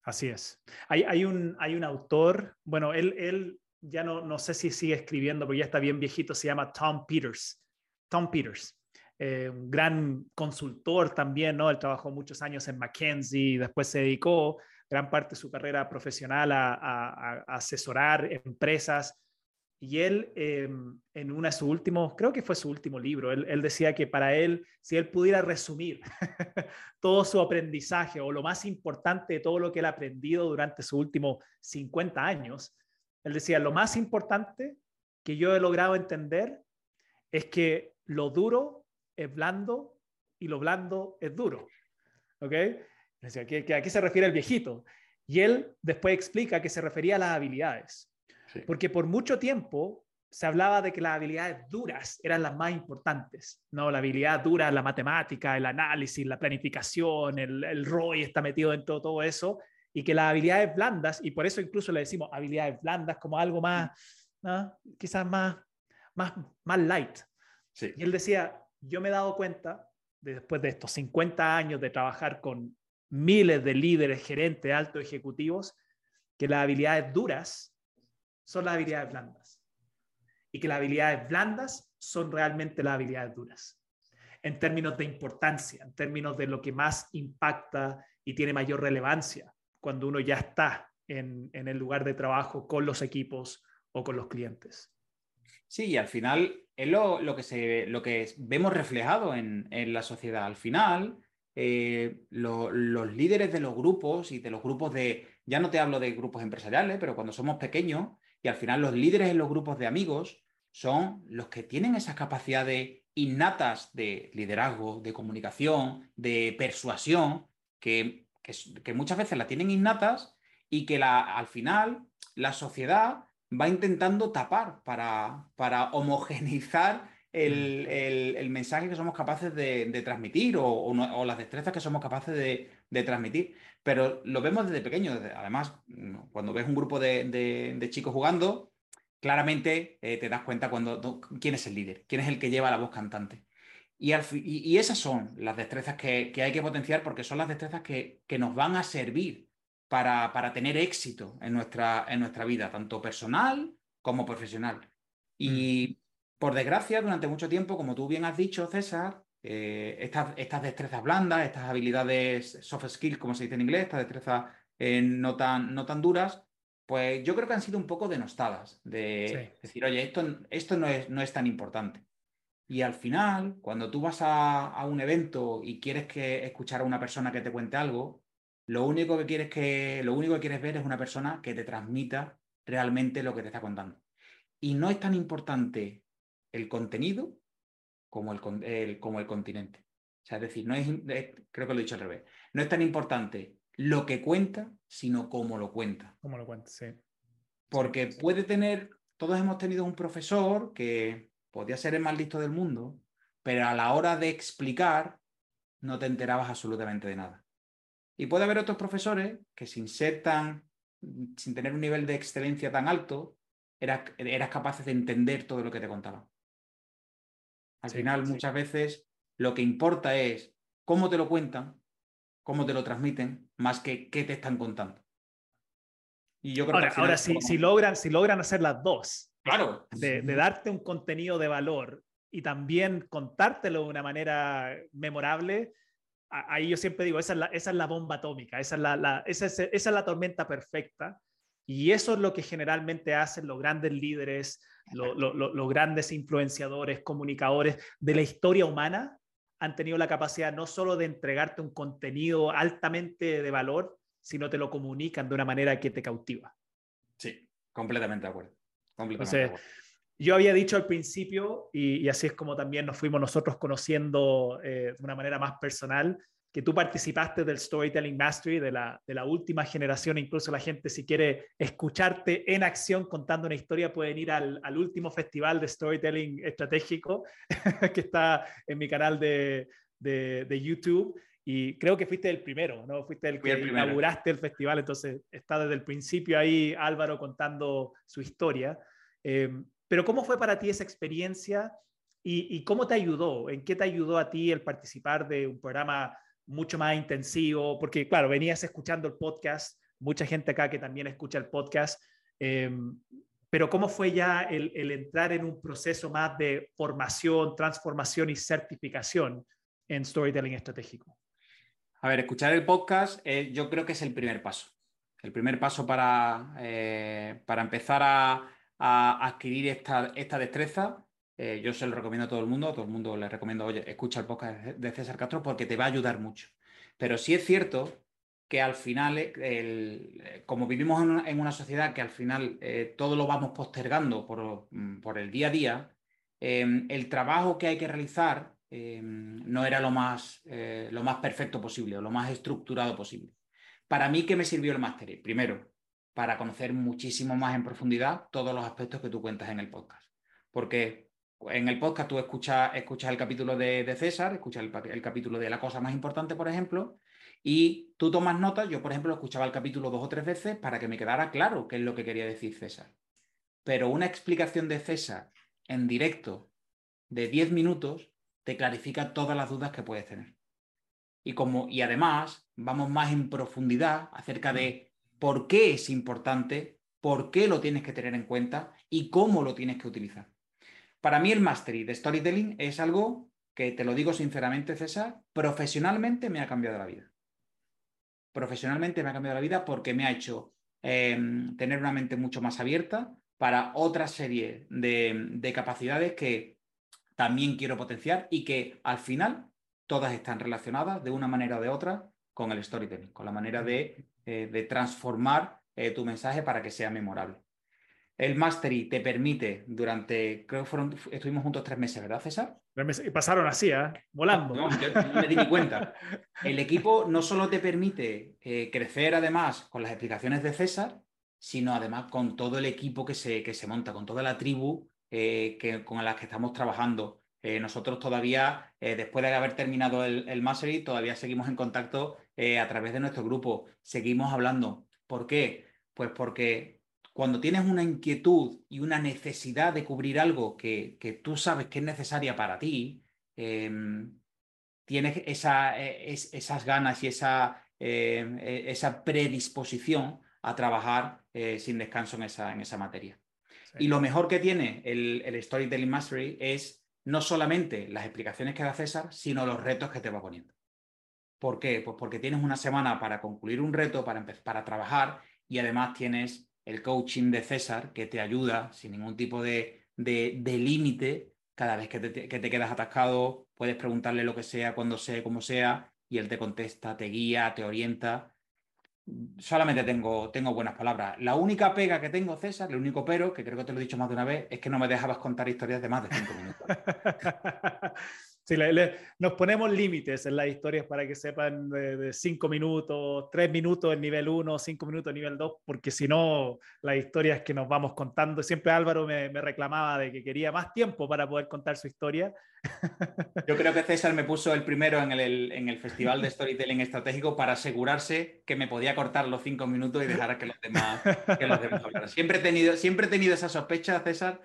Así es. Hay, un, hay un, autor, bueno, él, él ya no, no, sé si sigue escribiendo, porque ya está bien viejito, se llama Tom Peters. Tom Peters. Eh, un gran consultor también, ¿no? Él trabajó muchos años en McKinsey y después se dedicó gran parte de su carrera profesional a, asesorar empresas. Y él, em, en uno de sus últimos, creo que fue su último libro, él, decía que para él, si él pudiera resumir todo su aprendizaje o lo más importante de todo lo que él ha aprendido durante sus últimos 50 años, él decía, lo más importante que yo he logrado entender es que lo duro es blando y lo blando es duro. ¿Ok? Decía, ¿a qué se refiere el viejito? Y él después explica que se refería a las habilidades. Porque por mucho tiempo se hablaba de que las habilidades duras eran las más importantes, ¿no? La habilidad dura, la matemática, el análisis, la planificación, el, el ROI está metido dentro de todo eso, y que las habilidades blandas, y por eso incluso le decimos habilidades blandas como algo más, ¿no? quizás más, más, más light. Y él decía, yo me he dado cuenta, después de estos 50 años de trabajar con miles de líderes, gerentes, altos ejecutivos, que las habilidades duras son las habilidades blandas. Y que las habilidades blandas son realmente las habilidades duras. En términos de importancia, en términos de lo que más impacta y tiene mayor relevancia cuando uno ya está en, el lugar de trabajo con los equipos o con los clientes. Sí, y al final es lo, que, se, lo que vemos reflejado en, la sociedad. Al final, eh, los líderes de los grupos y de los grupos de, ya no te hablo de grupos empresariales, pero cuando somos pequeños, y al final los líderes en los grupos de amigos son los que tienen esas capacidades innatas de liderazgo, de comunicación, de persuasión, que, que, muchas veces la tienen innatas y que al final la sociedad va intentando tapar para, para homogeneizar mm. el, mensaje que somos capaces de, transmitir o, las destrezas que somos capaces de, transmitir. Pero lo vemos desde pequeño. Además, cuando ves un grupo de, chicos jugando, claramente eh, te das cuenta cuando, quién es el líder, quién es el que lleva la voz cantante. Y, y, esas son las destrezas que, hay que potenciar porque son las destrezas que, que nos van a servir para, tener éxito en nuestra, en nuestra vida, tanto personal como profesional. Y mm. por desgracia, durante mucho tiempo, como tú bien has dicho, César, eh, estas, estas, destrezas blandas, estas habilidades soft skills, como se dice en inglés, estas destrezas eh, no, tan, no tan duras, pues yo creo que han sido un poco denostadas, de decir, oye, esto, esto no, es, no es tan importante. Y al final, cuando tú vas a, a, un evento y quieres que escuchar a una persona que te cuente algo, lo único que quieres que, lo único que quieres ver es una persona que te transmita realmente lo que te está contando. Y no es tan importante el contenido como el, como el continente. O sea, es decir, no es, creo que lo he dicho al revés. No es tan importante lo que cuenta, sino cómo lo cuenta. Cómo lo cuenta, sí. Porque puede tener, todos hemos tenido un profesor que podía ser el más listo del mundo, pero a la hora de explicar no te enterabas absolutamente de nada. Y puede haber otros profesores que sin ser tan, sin tener un nivel de excelencia tan alto, eras, eras capaces de entender todo lo que te contaban. Al final, muchas veces lo que importa es cómo te lo cuentan, cómo te lo transmiten, más que qué te están contando. Y yo creo ahora, que si, logran, si logran hacer las dos, claro. de, darte un contenido de valor y también contártelo de una manera memorable, ahí yo siempre digo, esa es la, esa es la bomba atómica, esa es la, esa, es, esa es la tormenta perfecta. Y eso es lo que generalmente hacen los grandes líderes, los grandes influenciadores, comunicadores de la historia humana, han tenido la capacidad no solo de entregarte un contenido altamente de valor, sino te lo comunican de una manera que te cautiva. Sí, completamente de acuerdo. Completamente Yo había dicho al principio, y, así es como también nos fuimos nosotros conociendo eh, de una manera más personal, que tú participaste del Storytelling Mastery de la, de la última generación, incluso la gente si quiere escucharte en acción contando una historia pueden ir al, al último festival de Storytelling Estratégico que está en mi canal de, de, de, YouTube y creo que fuiste el primero, ¿no? Fuiste el que inauguraste el festival, entonces está desde el principio ahí Álvaro contando su historia. Eh, pero ¿cómo fue para ti esa experiencia y, cómo te ayudó? ¿En qué te ayudó a ti el participar de un programa mucho más intensivo, porque claro, venías escuchando el podcast, mucha gente acá que también escucha el podcast, em, pero ¿cómo fue ya el, entrar en un proceso más de formación, transformación y certificación en storytelling estratégico? A ver, escuchar el podcast eh, yo creo que es el primer paso. El primer paso para, eh, para empezar a, adquirir esta, esta destreza eh, yo se lo recomiendo a todo el mundo, a todo el mundo le recomiendo, oye, escucha el podcast de César Castro porque te va a ayudar mucho. Pero sí es cierto que al final, eh, eh, como vivimos en una, sociedad que al final todo lo vamos postergando mm, por, el día a día, em, el trabajo que hay que realizar em, no era lo más, lo más perfecto posible o lo más estructurado posible. Para mí, ¿qué me sirvió el máster? Primero, para conocer muchísimo más en profundidad todos los aspectos que tú cuentas en el podcast. Porque en el podcast tú escuchas, escuchas el capítulo de, César, escuchas el, capítulo de la cosa más importante, por ejemplo, y tú tomas notas. Yo, por ejemplo, escuchaba el capítulo dos o tres veces para que me quedara claro qué es lo que quería decir César. Pero una explicación de César en directo de 10 minutos te clarifica todas las dudas que puedes tener. Y, como, y además vamos más en profundidad acerca de por qué es importante, por qué lo tienes que tener en cuenta y cómo lo tienes que utilizar. Para mí el Mastery de Storytelling es algo que, te lo digo sinceramente, César, profesionalmente me ha cambiado la vida. Profesionalmente me ha cambiado la vida porque me ha hecho em, tener una mente mucho más abierta para otra serie de, capacidades que también quiero potenciar y que al final todas están relacionadas de una manera o de otra con el storytelling, con la manera de, eh, transformar eh, tu mensaje para que sea memorable. El Mastery te permite durante, creo que fueron, estuvimos juntos tres meses, ¿verdad, César? Y pasaron así, ¿eh? volando. No, yo no me di ni cuenta. El equipo no solo te permite eh, crecer además con las explicaciones de César, sino además con todo el equipo que se, que se monta, con toda la tribu eh, que, con la que estamos trabajando. Nosotros todavía, después de haber terminado el, el Mastery, todavía seguimos en contacto a través de nuestro grupo, seguimos hablando. ¿Por qué? Pues porque cuando tienes una inquietud y una necesidad de cubrir algo que, tú sabes que es necesaria para ti, em, tienes esa, e, esas ganas y esa, em, e, esa predisposición a trabajar eh, sin descanso en esa, en esa materia. Y lo mejor que tiene el, el, Storytelling Mastery es no solamente las explicaciones que da César, sino los retos que te va poniendo. ¿Por qué? Pues porque tienes una semana para concluir un reto, para, para trabajar y además tienes el coaching de César, que te ayuda sin ningún tipo de, límite. Cada vez que te, quedas atascado, puedes preguntarle lo que sea, cuando sea, como sea, y él te contesta, te guía, te orienta. Solamente tengo, tengo buenas palabras. La única pega que tengo, César, el único pero, que creo que te lo he dicho más de una vez, es que no me dejabas contar historias de más de cinco minutos. Sí, nos ponemos límites en las historias para que sepan de, cinco minutos, tres minutos en nivel uno, cinco minutos en nivel dos, porque si no, las historias que nos vamos contando, siempre Álvaro me, reclamaba de que quería más tiempo para poder contar su historia. Yo creo que César me puso el primero en el, en el Festival de Storytelling Estratégico para asegurarse que me podía cortar los cinco minutos y dejar que los demás, que los demás hablaran. Siempre he, tenido, siempre he tenido esa sospecha, César.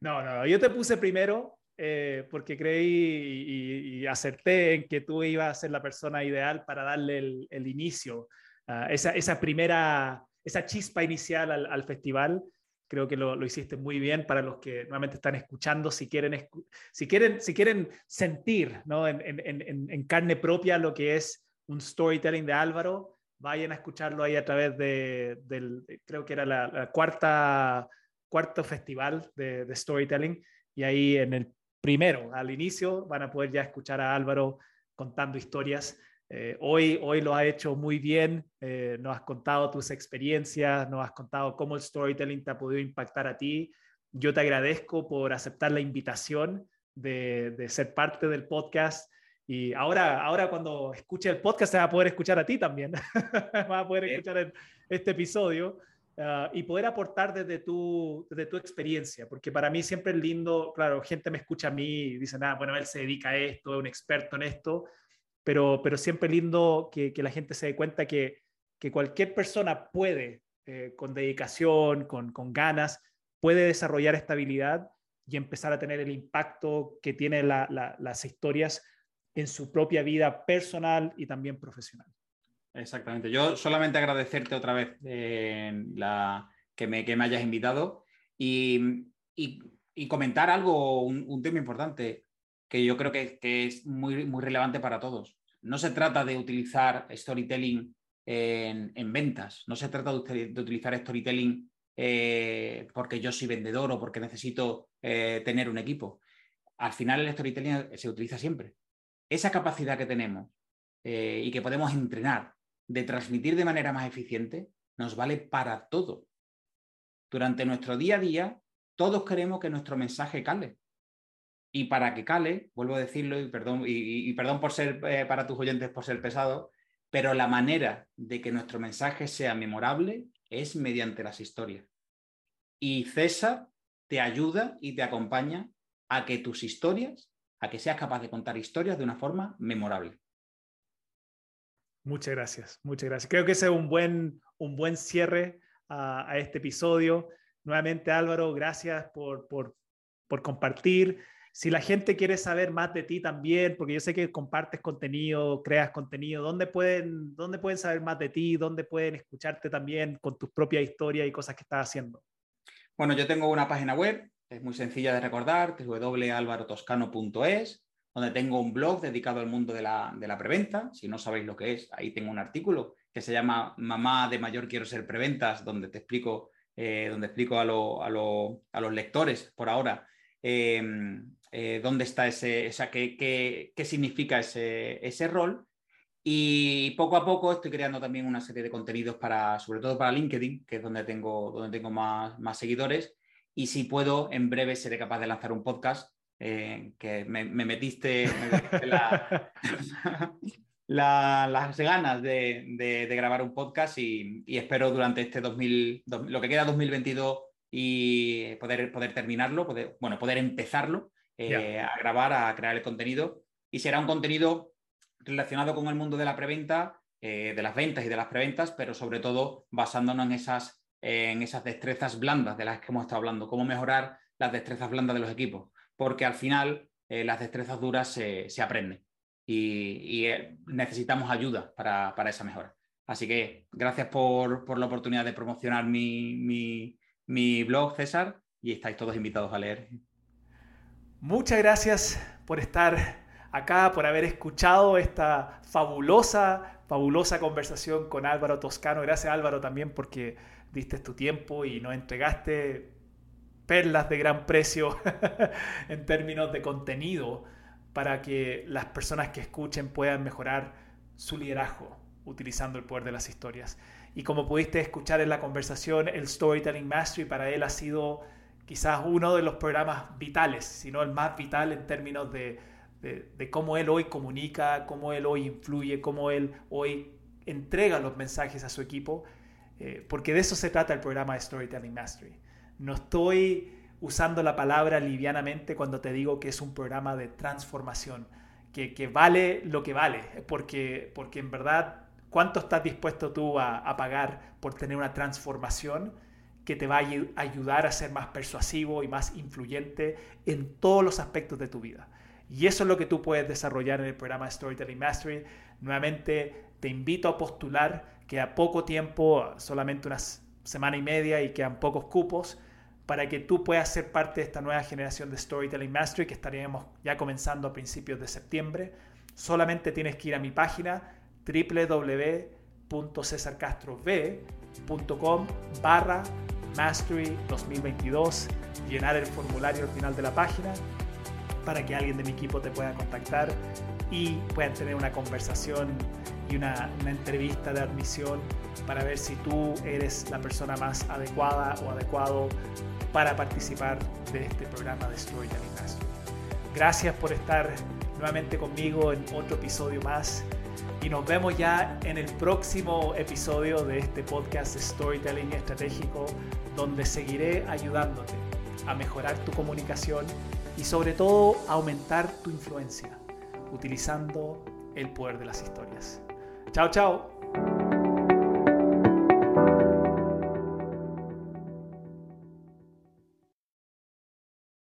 No, no, yo te puse primero eh, porque creí y, acerté en que tú ibas a ser la persona ideal para darle el, inicio, uh, esa, esa, primera, esa chispa inicial al, al festival. Creo que lo, lo, hiciste muy bien para los que nuevamente están escuchando, si quieren, si quieren, si quieren sentir ¿no? en, en, en, carne propia lo que es un storytelling de Álvaro, vayan a escucharlo ahí a través de, del, creo que era la, la cuarta, cuarto festival de, de, storytelling, y ahí en el primero, al inicio, van a poder ya escuchar a Álvaro contando historias eh, hoy, hoy lo ha hecho muy bien, eh, nos has contado tus experiencias, nos has contado cómo el storytelling te ha podido impactar a ti. Yo te agradezco por aceptar la invitación de, de ser parte del podcast. Y ahora, ahora cuando escuche el podcast se va a poder escuchar a ti también. va a poder escuchar este episodio uh, y poder aportar desde tu, desde tu experiencia, porque para mí siempre es lindo, claro, gente me escucha a mí y dice, nada, bueno, él se dedica a esto, es un experto en esto, pero, pero siempre lindo que, que la gente se dé cuenta que, que cualquier persona puede, eh, con dedicación, con, con, ganas, puede desarrollar esta habilidad y empezar a tener el impacto que tienen la, la, las historias en su propia vida personal y también profesional. Exactamente. Yo solamente agradecerte otra vez eh, que, me, que, me, hayas invitado y, y, comentar algo, un, tema importante que yo creo que, que, es muy, muy relevante para todos. No se trata de utilizar storytelling en, en ventas, no se trata de, utilizar storytelling eh, porque yo soy vendedor o porque necesito eh, tener un equipo. Al final el storytelling se utiliza siempre. Esa capacidad que tenemos y que podemos entrenar de transmitir de manera más eficiente nos vale para todo. Durante nuestro día a día, todos queremos que nuestro mensaje cale. Y para que cale, vuelvo a decirlo, y perdón, y, perdón por ser eh, para tus oyentes por ser pesado, pero la manera de que nuestro mensaje sea memorable es mediante las historias. Y César te ayuda y te acompaña a que tus historias, a que seas capaz de contar historias de una forma memorable. Muchas gracias, muchas gracias. Creo que ese es un buen, un buen cierre a, a este episodio. Nuevamente, Álvaro, gracias por, por, por compartir. Si la gente quiere saber más de ti también, porque yo sé que compartes contenido, creas contenido, ¿dónde pueden, dónde pueden saber más de ti? ¿Dónde pueden escucharte también con tus propias historias y cosas que estás haciendo? Bueno, yo tengo una página web, es muy sencilla de recordar, www.alvarotoscano.es, donde tengo un blog dedicado al mundo de la, de la preventa. Si no sabéis lo que es, ahí tengo un artículo que se llama Mamá de mayor quiero ser preventas, donde te explico, eh, donde explico a, lo, a, lo, a, los lectores por ahora eh, eh, dónde está ese, esa, qué, qué, qué significa ese, ese, rol. Y poco a poco estoy creando también una serie de contenidos para, sobre todo para LinkedIn, que es donde tengo, donde tengo más, más seguidores. Y si puedo, en breve seré capaz de lanzar un podcast, eh, que me, me, metiste, me metiste la, la, las ganas de, de, de, grabar un podcast y, y espero durante este 2000, lo que queda 2022 y poder, poder terminarlo, poder, bueno, poder empezarlo eh, yeah. a grabar, a crear el contenido. Y será un contenido relacionado con el mundo de la preventa, eh, de las ventas y de las preventas, pero sobre todo basándonos en esas, eh, en esas destrezas blandas de las que hemos estado hablando, cómo mejorar las destrezas blandas de los equipos, porque al final eh, las destrezas duras se, se aprenden y, y eh, necesitamos ayuda para, para, esa mejora. Así que gracias por, por la oportunidad de promocionar mi, mi, mi blog, César, y estáis todos invitados a leer. Muchas gracias por estar acá, por haber escuchado esta fabulosa, fabulosa conversación con Álvaro Toscano. Gracias Álvaro también porque diste tu tiempo y nos entregaste perlas de gran precio en términos de contenido para que las personas que escuchen puedan mejorar su liderazgo utilizando el poder de las historias. Y como pudiste escuchar en la conversación, el Storytelling Mastery para él ha sido quizás uno de los programas vitales, si no el más vital en términos de, de, cómo él hoy comunica, cómo él hoy influye, cómo él hoy entrega los mensajes a su equipo, eh, porque de eso se trata el programa de Storytelling Mastery. No estoy usando la palabra livianamente cuando te digo que es un programa de transformación, que, que vale lo que vale, porque, porque en verdad, ¿cuánto estás dispuesto tú a, a pagar por tener una transformación? que te va a ayudar a ser más persuasivo y más influyente en todos los aspectos de tu vida. Y eso es lo que tú puedes desarrollar en el programa Storytelling Mastery. Nuevamente te invito a postular, que a poco tiempo, solamente unas semana y media y quedan pocos cupos, para que tú puedas ser parte de esta nueva generación de Storytelling Mastery que estaríamos ya comenzando a principios de septiembre. Solamente tienes que ir a mi página www.cesarcastrov.com barra Mastery 2022, llenar el formulario al final de la página para que alguien de mi equipo te pueda contactar y puedan tener una conversación y una, entrevista de admisión para ver si tú eres la persona más adecuada o adecuado para participar de este programa de Storytelling Mastery. Gracias por estar nuevamente conmigo en otro episodio más y nos vemos ya en el próximo episodio de este podcast Storytelling Estratégico donde seguiré ayudándote a mejorar tu comunicación y sobre todo aumentar tu influencia utilizando el poder de las historias. Chao, chao.